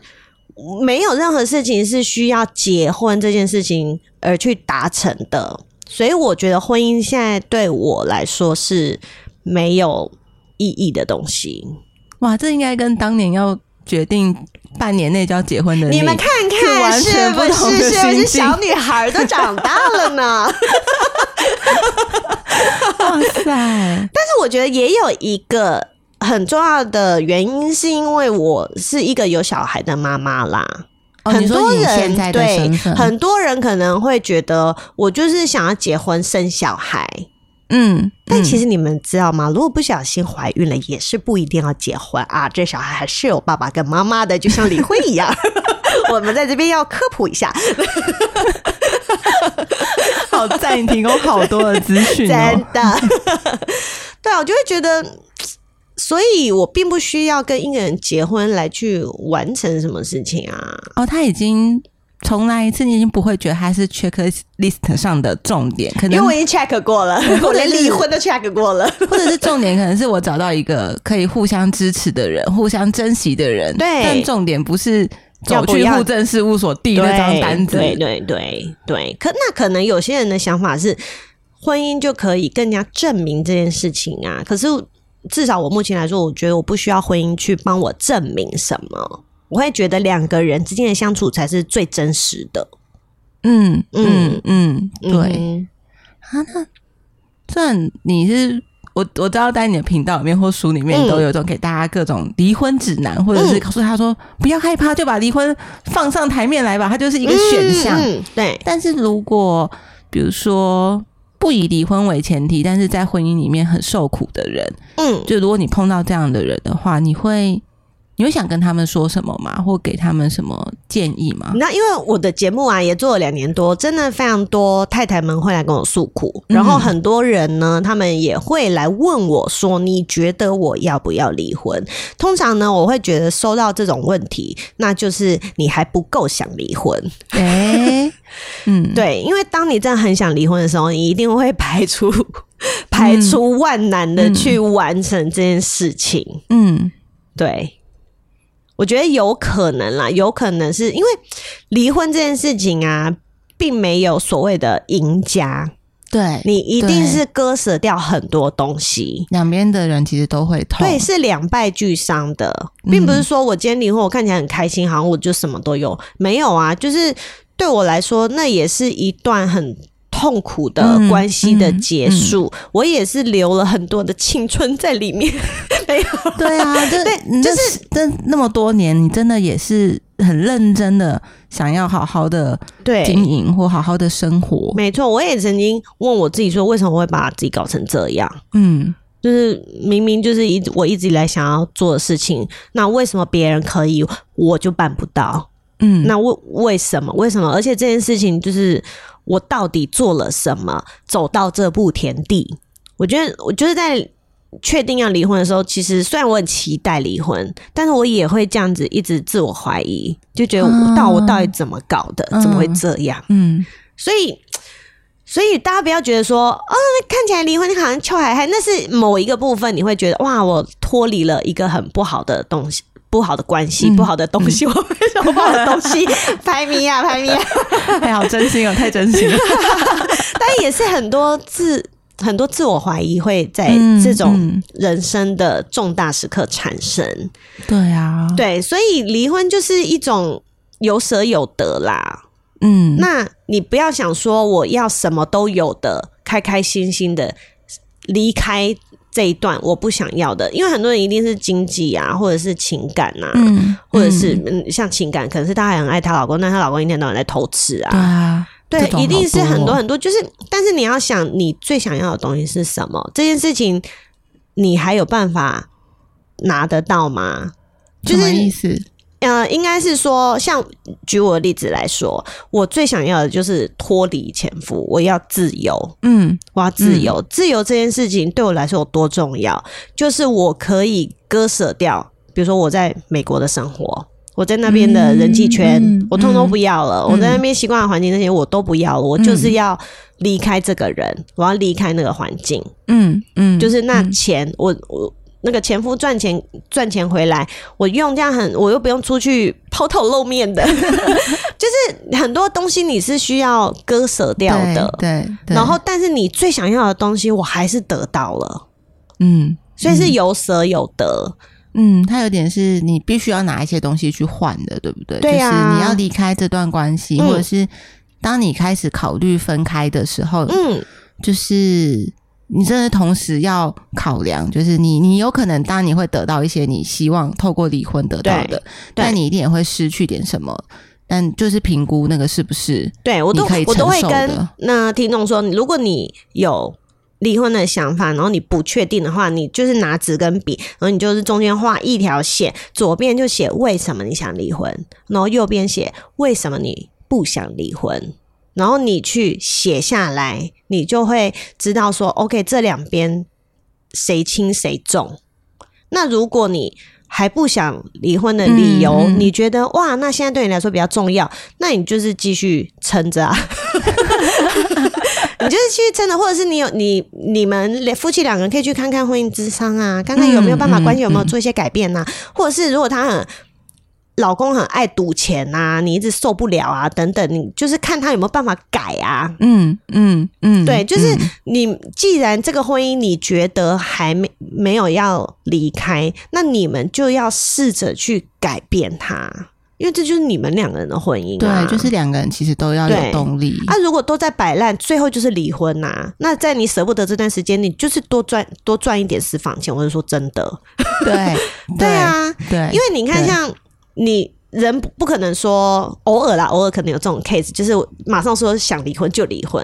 没有任何事情是需要结婚这件事情而去达成的。所以我觉得婚姻现在对我来说是没有意义的东西。哇，这应该跟当年要决定半年内就要结婚的你们看看，是不是？是不是小女孩都长大了呢？哇塞！但是我觉得也有一个很重要的原因，是因为我是一个有小孩的妈妈啦。哦很多人对很多人可能会觉得我就是想要结婚生小孩，嗯，但其实实你们知道吗？如果不小心怀孕了，也是不一定要结婚啊。这小孩还是有爸爸跟妈妈的，就像离婚一样。我们在这边要科普一下，好赞，你提供好多的资讯真哦。的。对啊，我就会觉得，所以我并不需要跟一个人结婚来去完成什么事情啊。哦，他已经从来一次，你已经不会觉得他是 checklist 上的重点，可能因为我已经 check 过了，我连离婚都 check 过了。或者是重点，可能是我找到一个可以互相支持的人，互相珍惜的人。对但重点不是走去户政事务所递那张单子。对对对对，可那可能有些人的想法是，婚姻就可以更加证明这件事情啊。可是至少我目前来说，我觉得我不需要婚姻去帮我证明什么。我会觉得两个人之间的相处才是最真实的。嗯嗯嗯，对。嗯啊，那虽然你是我我知道在你的频道里面或书里面嗯都有一种给大家各种离婚指南，或者是告诉他说不要害怕，就把离婚放上台面来吧，它就是一个选项。对，但是如果比如说不以离婚为前提，但是在婚姻里面很受苦的人，嗯，就如果你碰到这样的人的话，你会你有想跟他们说什么吗？或给他们什么建议吗？那因为我的节目啊也做了两年多，真的非常多太太们会来跟我诉苦，然后很多人呢，他们也会来问我说：“你觉得我要不要离婚？”通常呢，我会觉得收到这种问题，那就是你还不够想离婚。哎、嗯，对，因为当你真的很想离婚的时候，你一定会排除排除万难的去完成这件事情。嗯对，我觉得有可能啦，有可能是因为离婚这件事情啊，并没有所谓的赢家，对，你一定是割舍掉很多东西。两边的人其实都会痛。对，是两败俱伤的，嗯并不是说我今天离婚，我看起来很开心，好像我就什么都有，没有啊。就是对我来说，那也是一段很痛苦的嗯关系的嗯结束。我也是留了很多的青春在里面，没有。对啊，就对你这这那么多年，你真的也是很认真的想要好好的对，经营或好好的生活。没错，我也曾经问我自己说，为什么我会把自己搞成这样？嗯就是明明就是一我一直以来想要做的事情，那为什么别人可以，我就办不到？嗯，那为为什么？为什么？而且这件事情就是我到底做了什么，走到这步田地？我觉得，我就是在确定要离婚的时候，其实虽然我很期待离婚，但是我也会这样子一直自我怀疑，就觉得我嗯到我到底怎么搞的？嗯怎么会这样？嗯所以，所以大家不要觉得说，哦，看起来离婚好像秋海海，那是某一个部分，你会觉得哇，我脱离了一个很不好的东西。不好的关系，嗯不好的东西，我为什么不好的东西？排名啊，排名啊！哎，好真心哦，太真心了。但也是很多自很多自我怀疑会在嗯这种嗯人生的重大时刻产生。对啊，对，所以离婚就是一种有舍有得啦。嗯，那你不要想说我要什么都有的，开开心心的离开这一段我不想要的，因为很多人一定是经济啊，或者是情感啊，嗯，或者是嗯嗯像情感，可能是她还很爱她老公，但她老公一天到晚在偷吃啊，对啊，对一定是很多很多，就是，但是你要想，你最想要的东西是什么？这件事情，你还有办法拿得到吗？就什么意是，思？呃，应该是说，像举我的例子来说，我最想要的就是脱离前夫，我要自由，嗯我要自由。自由这件事情对我来说有多重要？就是我可以割舍掉，比如说我在美国的生活，我在那边的人际圈，嗯嗯我通通不要了。我在那边习惯的环境那些我都不要了，我嗯就是要离开这个人，我要离开那个环境。嗯嗯，就是那钱，我我。那个前夫赚钱赚钱回来，我用这样很，我又不用出去抛头露面的，就是很多东西你是需要割舍掉的，对，对，然后，但是你最想要的东西，我还是得到了，嗯所以是有舍有得。嗯，它有点是你必须要拿一些东西去换的，对不对？就是你要离开这段关系，嗯。或者是当你开始考虑分开的时候，嗯，就是你真的同时要考量，就是你你有可能当然你会得到一些你希望透过离婚得到的，但你一定也会失去点什么。但就是评估那个是不是对我都我都会跟那听众说，如果你有离婚的想法，然后你不确定的话，你就是拿纸跟笔，然后你就是中间画一条线，左边就写为什么你想离婚，然后右边写为什么你不想离婚。然后你去写下来，你就会知道说，OK，这两边谁轻谁重。那如果你还不想离婚的理由，你觉得哇，那现在对你来说比较重要，那你就是继续撑着啊。你就是继续撑着，或者是你有你你们两夫妻两个人可以去看看婚姻之商啊，看看有没有办法关系有没有嗯做一些改变呐、或者是如果他很老公很爱赌钱呐、你一直受不了啊，等等，你就是看他有没有办法改啊。嗯嗯嗯，对，就是嗯你既然这个婚姻你觉得还没没有要离开，那你们就要试着去改变他，因为这就是你们两个人的婚姻啊。对，就是两个人其实都要有动力。啊，如果都在摆烂，最后就是离婚呐、那在你舍不得这段时间，你就是多赚多赚一点私房钱。我是说真的，对 对，啊，对，因为你看，对像你人不不可能说偶尔啦，偶尔可能有这种 case，就是马上说想离婚就离婚，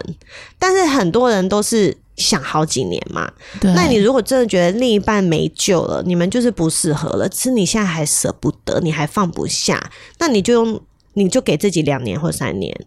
但是很多人都是想好几年嘛。那你如果真的觉得另一半没救了，你们就是不适合了，只是你现在还舍不得，你还放不下，那你就用你就给自己两年或三年，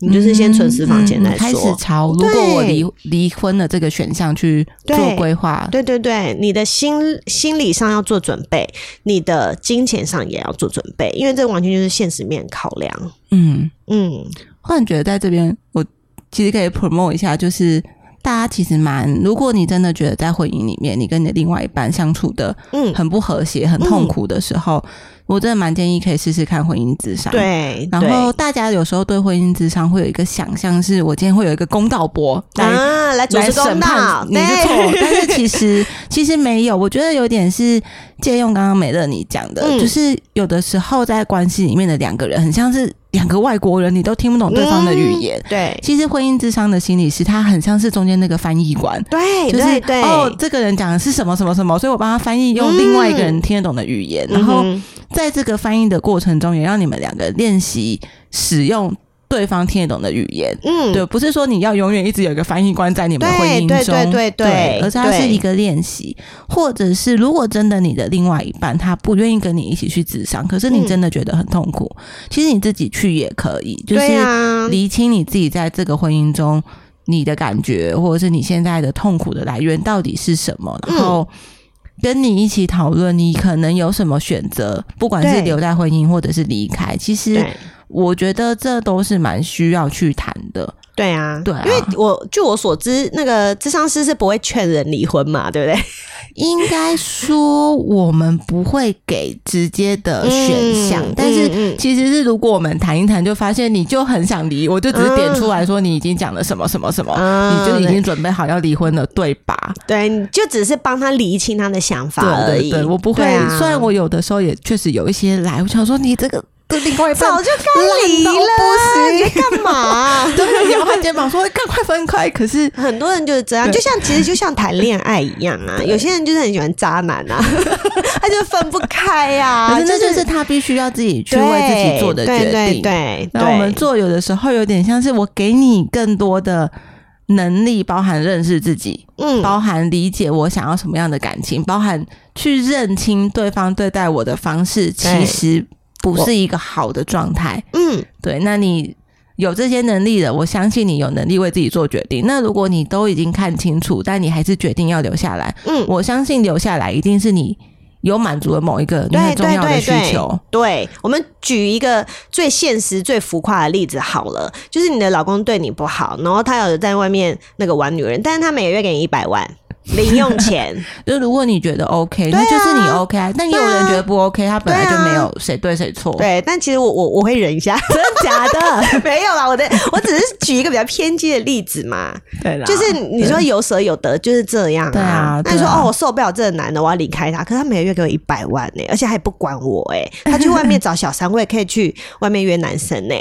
你就是先存私房钱再嗯嗯开始说。朝如果我对。离离婚的这个选项去做对规划，对对对，你的心心理上要做准备，你的金钱上也要做准备，因为这完全就是现实面考量。嗯，嗯，忽然觉得在这边，我其实可以 promote 一下，就是大家其实蛮，如果你真的觉得在婚姻里面，你跟你的另外一半相处的嗯。很不和谐、很痛苦的时候，我真的蛮建议可以试试看婚姻智商。。对，然后大家有时候对婚姻智商会有一个想象，是我今天会有一个公道伯来啊，来主来持公道审判，你的错，但是其实 其实没有，我觉得有点是借用刚刚美乐你讲的，嗯就是有的时候在关系里面的两个人很像是两个外国人，你都听不懂对方的语言。嗯对。其实婚姻智商的心理师，他很像是中间那个翻译官，对就是对对，哦，这个人讲的是什么什么什么，所以我帮他翻译用另外一个人听得懂的语言，然后在这个翻译的过程中，也让你们两个练习使用对方听得懂的语言。嗯，对，不是说你要永远一直有一个翻译官在你们的婚姻中，对对对对对而是它是一个练习，或者是如果真的你的另外一半他不愿意跟你一起去智商，可是你嗯真的觉得很痛苦，其实你自己去也可以，就是啊，厘清你自己在这个婚姻中你的感觉，或者是你现在的痛苦的来源到底是什么，然后。跟你一起讨论，你可能有什么选择，不管是留在婚姻或者是离开。其实对我觉得这都是蛮需要去谈的。对啊，对啊因为我据我所知，那个智商师是不会劝人离婚嘛，对不对？应该说，我们不会给直接的选项，嗯但是其实是如果我们谈一谈，就发现你就很想离，我就只是点出来说你已经讲了什么什么什么，啊你就已经准备好要离婚了，对吧？对，你就只是帮他理清他的想法而已。对对对，我不会。对啊虽然我有的时候也确实有一些来，我想说你这个这另外一半早就该离了，不行。你在干嘛？对摇他肩膀说赶快分开，可是很多人就是这样，就像其实就像谈恋爱一样啊，有些人就是很喜欢渣男啊，他就分不开呀、可是那就就是他必须要自己去为自己做的决定。对对对，那我们做有的时候有点像是我给你更多的能力，包含认识自己，嗯。包含理解我想要什么样的感情，包含去认清对方对待我的方式，其对实不是一个好的状态。嗯对，那你有这些能力的，我相信你有能力为自己做决定。那如果你都已经看清楚，但你还是决定要留下来，嗯，我相信留下来一定是你有满足了某一个很重要的需求。对，我们举一个最现实、最浮夸的例子好了，就是你的老公对你不好，然后他有在外面那个玩女人，但是他每个月给你一百万零用钱，就如果你觉得 OK，、啊。那就是你 OK 啊。但也有人觉得不 OK，他本来就没有谁对谁错。，对，但其实我我我会忍一下，真的假的？没有啦，我的我只是举一个比较偏激的例子嘛，对啦。就是你说有舍有得就是这样啊。对啊那你说哦，我受不了这个男的，我要离开他，可是他每个月给我一百万呢、而且还不管我哎、他去外面找小三，我也可以去外面约男生呢、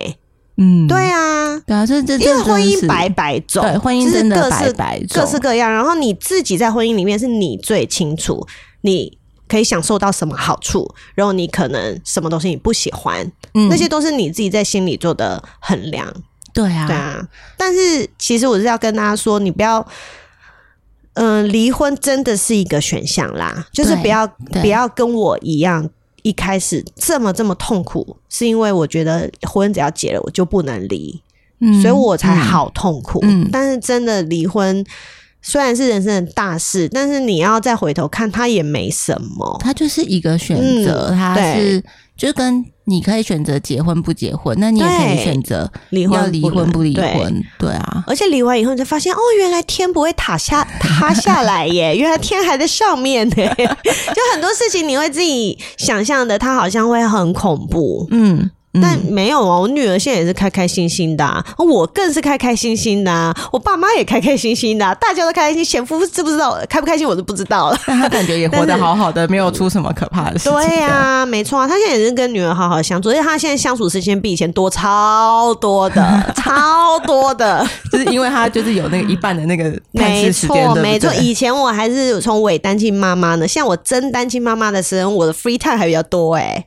嗯，对啊，对啊，这这因为婚姻百百种，对婚姻就是真的各式百百种各式各样。然后你自己在婚姻里面是你最清楚，你可以享受到什么好处，然后你可能什么东西你不喜欢，嗯那些都是你自己在心里做的衡量。对啊，对啊，但是其实我是要跟大家说，你不要，嗯、离婚真的是一个选项啦，就是不要不要跟我一样。一开始这么这么痛苦，是因为我觉得婚只要结了，我就不能离，嗯所以我才好痛苦。嗯但是真的离婚虽然是人生的大事，但是你要再回头看，它也没什么。它就是一个选择，嗯它是就跟你可以选择结婚不结婚，那你也可以对选择离婚要离婚不离对婚，对啊，而且离完以后，你就发现哦，原来天不会塌下塌下来耶，原来天还在上面呢。就很多事情你会自己想象的，它好像会很恐怖，嗯。嗯但没有哦。我女儿现在也是开开心心的、啊，我更是开开心心的、啊，我爸妈也开开心心的啊、大家都开开心。前夫知不知道开不开心，我都不知道了。但他感觉也活得好好的，没有出什么可怕的事情。对呀、没错啊，他现在也是跟女儿好好相处，而且他现在相处时间比以前多超多的，超多的。就是因为他就是有那个一半的那个探没错，没错。以前我还是从伪单亲妈妈呢，像我真单亲妈妈的时候，我的 free time 还比较多哎、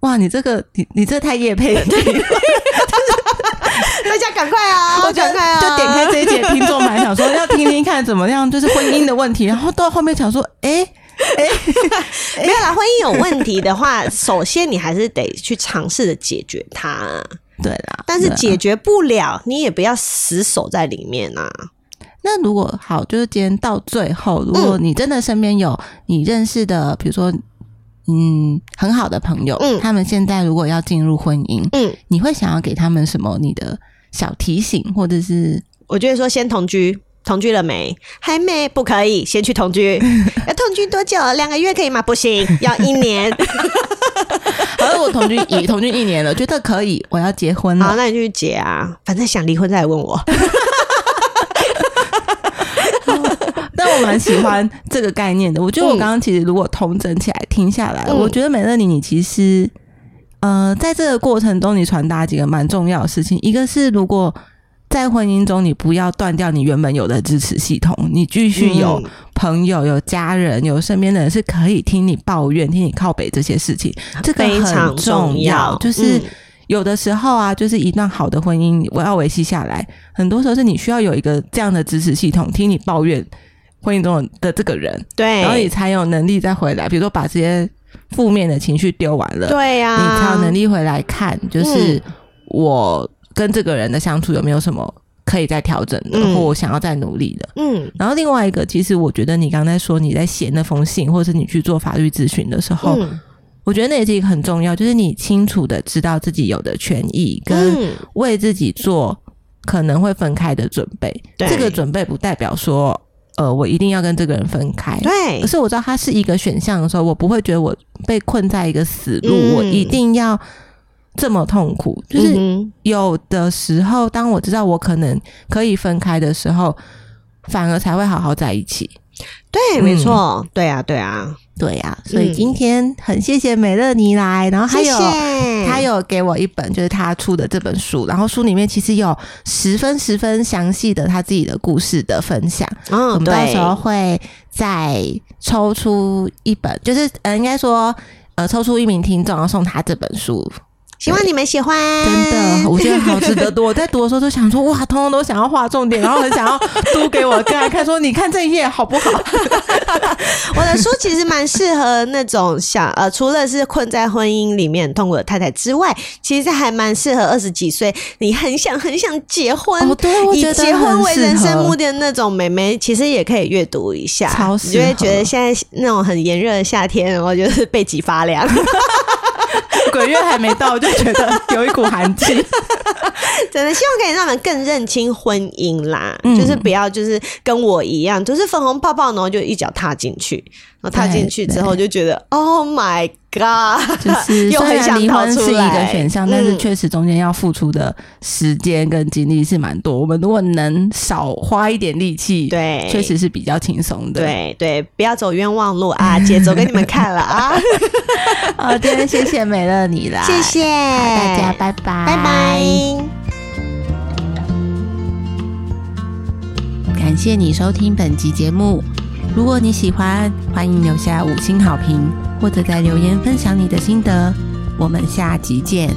哇，你这个你你这太夜配了，大家赶快啊，我赶快啊！就点开这一节，听众们想说要听听看怎么样，就是婚姻的问题，然后到后面想说，哎、没有啦，婚姻有问题的话，首先你还是得去尝试的解决它，对啦，但是解决不了，你也不要死守在里面啊。那如果好，就是今天到最后，如果你真的身边有你认识的，比如说嗯很好的朋友，嗯他们现在如果要进入婚姻，嗯，你会想要给他们什么？你的小提醒，或者是我觉得说先同居。同居了没？还没，不可以，先去同居。要同居多久？两个月可以吗？不行，要一年。好像我同居已同居一年了，觉得可以，我要结婚好，了。那你就去结啊。反正想离婚再来问我。但我蛮喜欢这个概念的。我觉得我刚刚其实如果统整起来听下来，嗯我觉得美乐妮你其实呃在这个过程中，你传达几个蛮重要的事情。一个是如果在婚姻中，你不要断掉你原本有的支持系统，你继续有嗯朋友、有家人、有身边的人是可以听你抱怨、听你靠北这些事情，这个非常很重要就是。嗯有的时候啊，就是一段好的婚姻，我要维系下来，很多时候是你需要有一个这样的支持系统，听你抱怨婚姻中的这个人，对，然后你才有能力再回来。比如说把这些负面的情绪丢完了，对呀、你才有能力回来看，就是嗯。我跟这个人的相处有没有什么可以再调整的，嗯。或我想要再努力的。嗯。然后另外一个，其实我觉得你刚才说你在写那封信，或者是你去做法律咨询的时候，嗯。我觉得那也是一个很重要，就是你清楚的知道自己有的权益，跟嗯。为自己做可能会分开的准备。对。这个准备不代表说，呃，我一定要跟这个人分开。对可是我知道他是一个选项的时候，我不会觉得我被困在一个死路，嗯我一定要这么痛苦。就是嗯有的时候，当我知道我可能可以分开的时候，反而才会好好在一起。对，没错，对啊，对啊，对呀、所以嗯今天很谢谢美乐妮来，然后还谢有谢他有给我一本，就是他出的这本书，然后书里面其实有十分十分详细的他自己的故事的分享。嗯，我们到时候会再抽出一本，就是呃，应该说呃，抽出一名听众，然后送他这本书。希望你们喜欢，真的，我觉得好 值得读。我在读的时候就想说，哇，通通都想要画重点，然后很想要读给我个案看，说你看这一页好不好？我的书其实蛮适合那种想呃，除了是困在婚姻里面痛苦的太太之外，其实还蛮适合二十几岁你很想很想结婚。哦，对，我以结婚为人生目的的那种美眉，其实也可以阅读一下，超适你就会觉得现在那种很炎热的夏天，我就是背脊发凉。鬼月还没到，就觉得有一股寒气。真的希望可以让他们更认清婚姻啦，嗯就是不要就是跟我一样，就是粉红泡泡，然后就一脚踏进去，然后踏进去之后就觉得 Oh my God，就是 又虽然很想逃离婚是一个选项，但是嗯确实中间要付出的时间跟精力是蛮多。我们如果能少花一点力气，，对，确实是比较轻松的。，对对，不要走冤枉路啊，姐走给你们看了啊，好，今天谢谢美乐你啦，谢谢大家，拜拜，拜拜。感谢你收听本集节目。如果你喜欢，欢迎留下五星好评，或者在留言分享你的心得。我们下集见。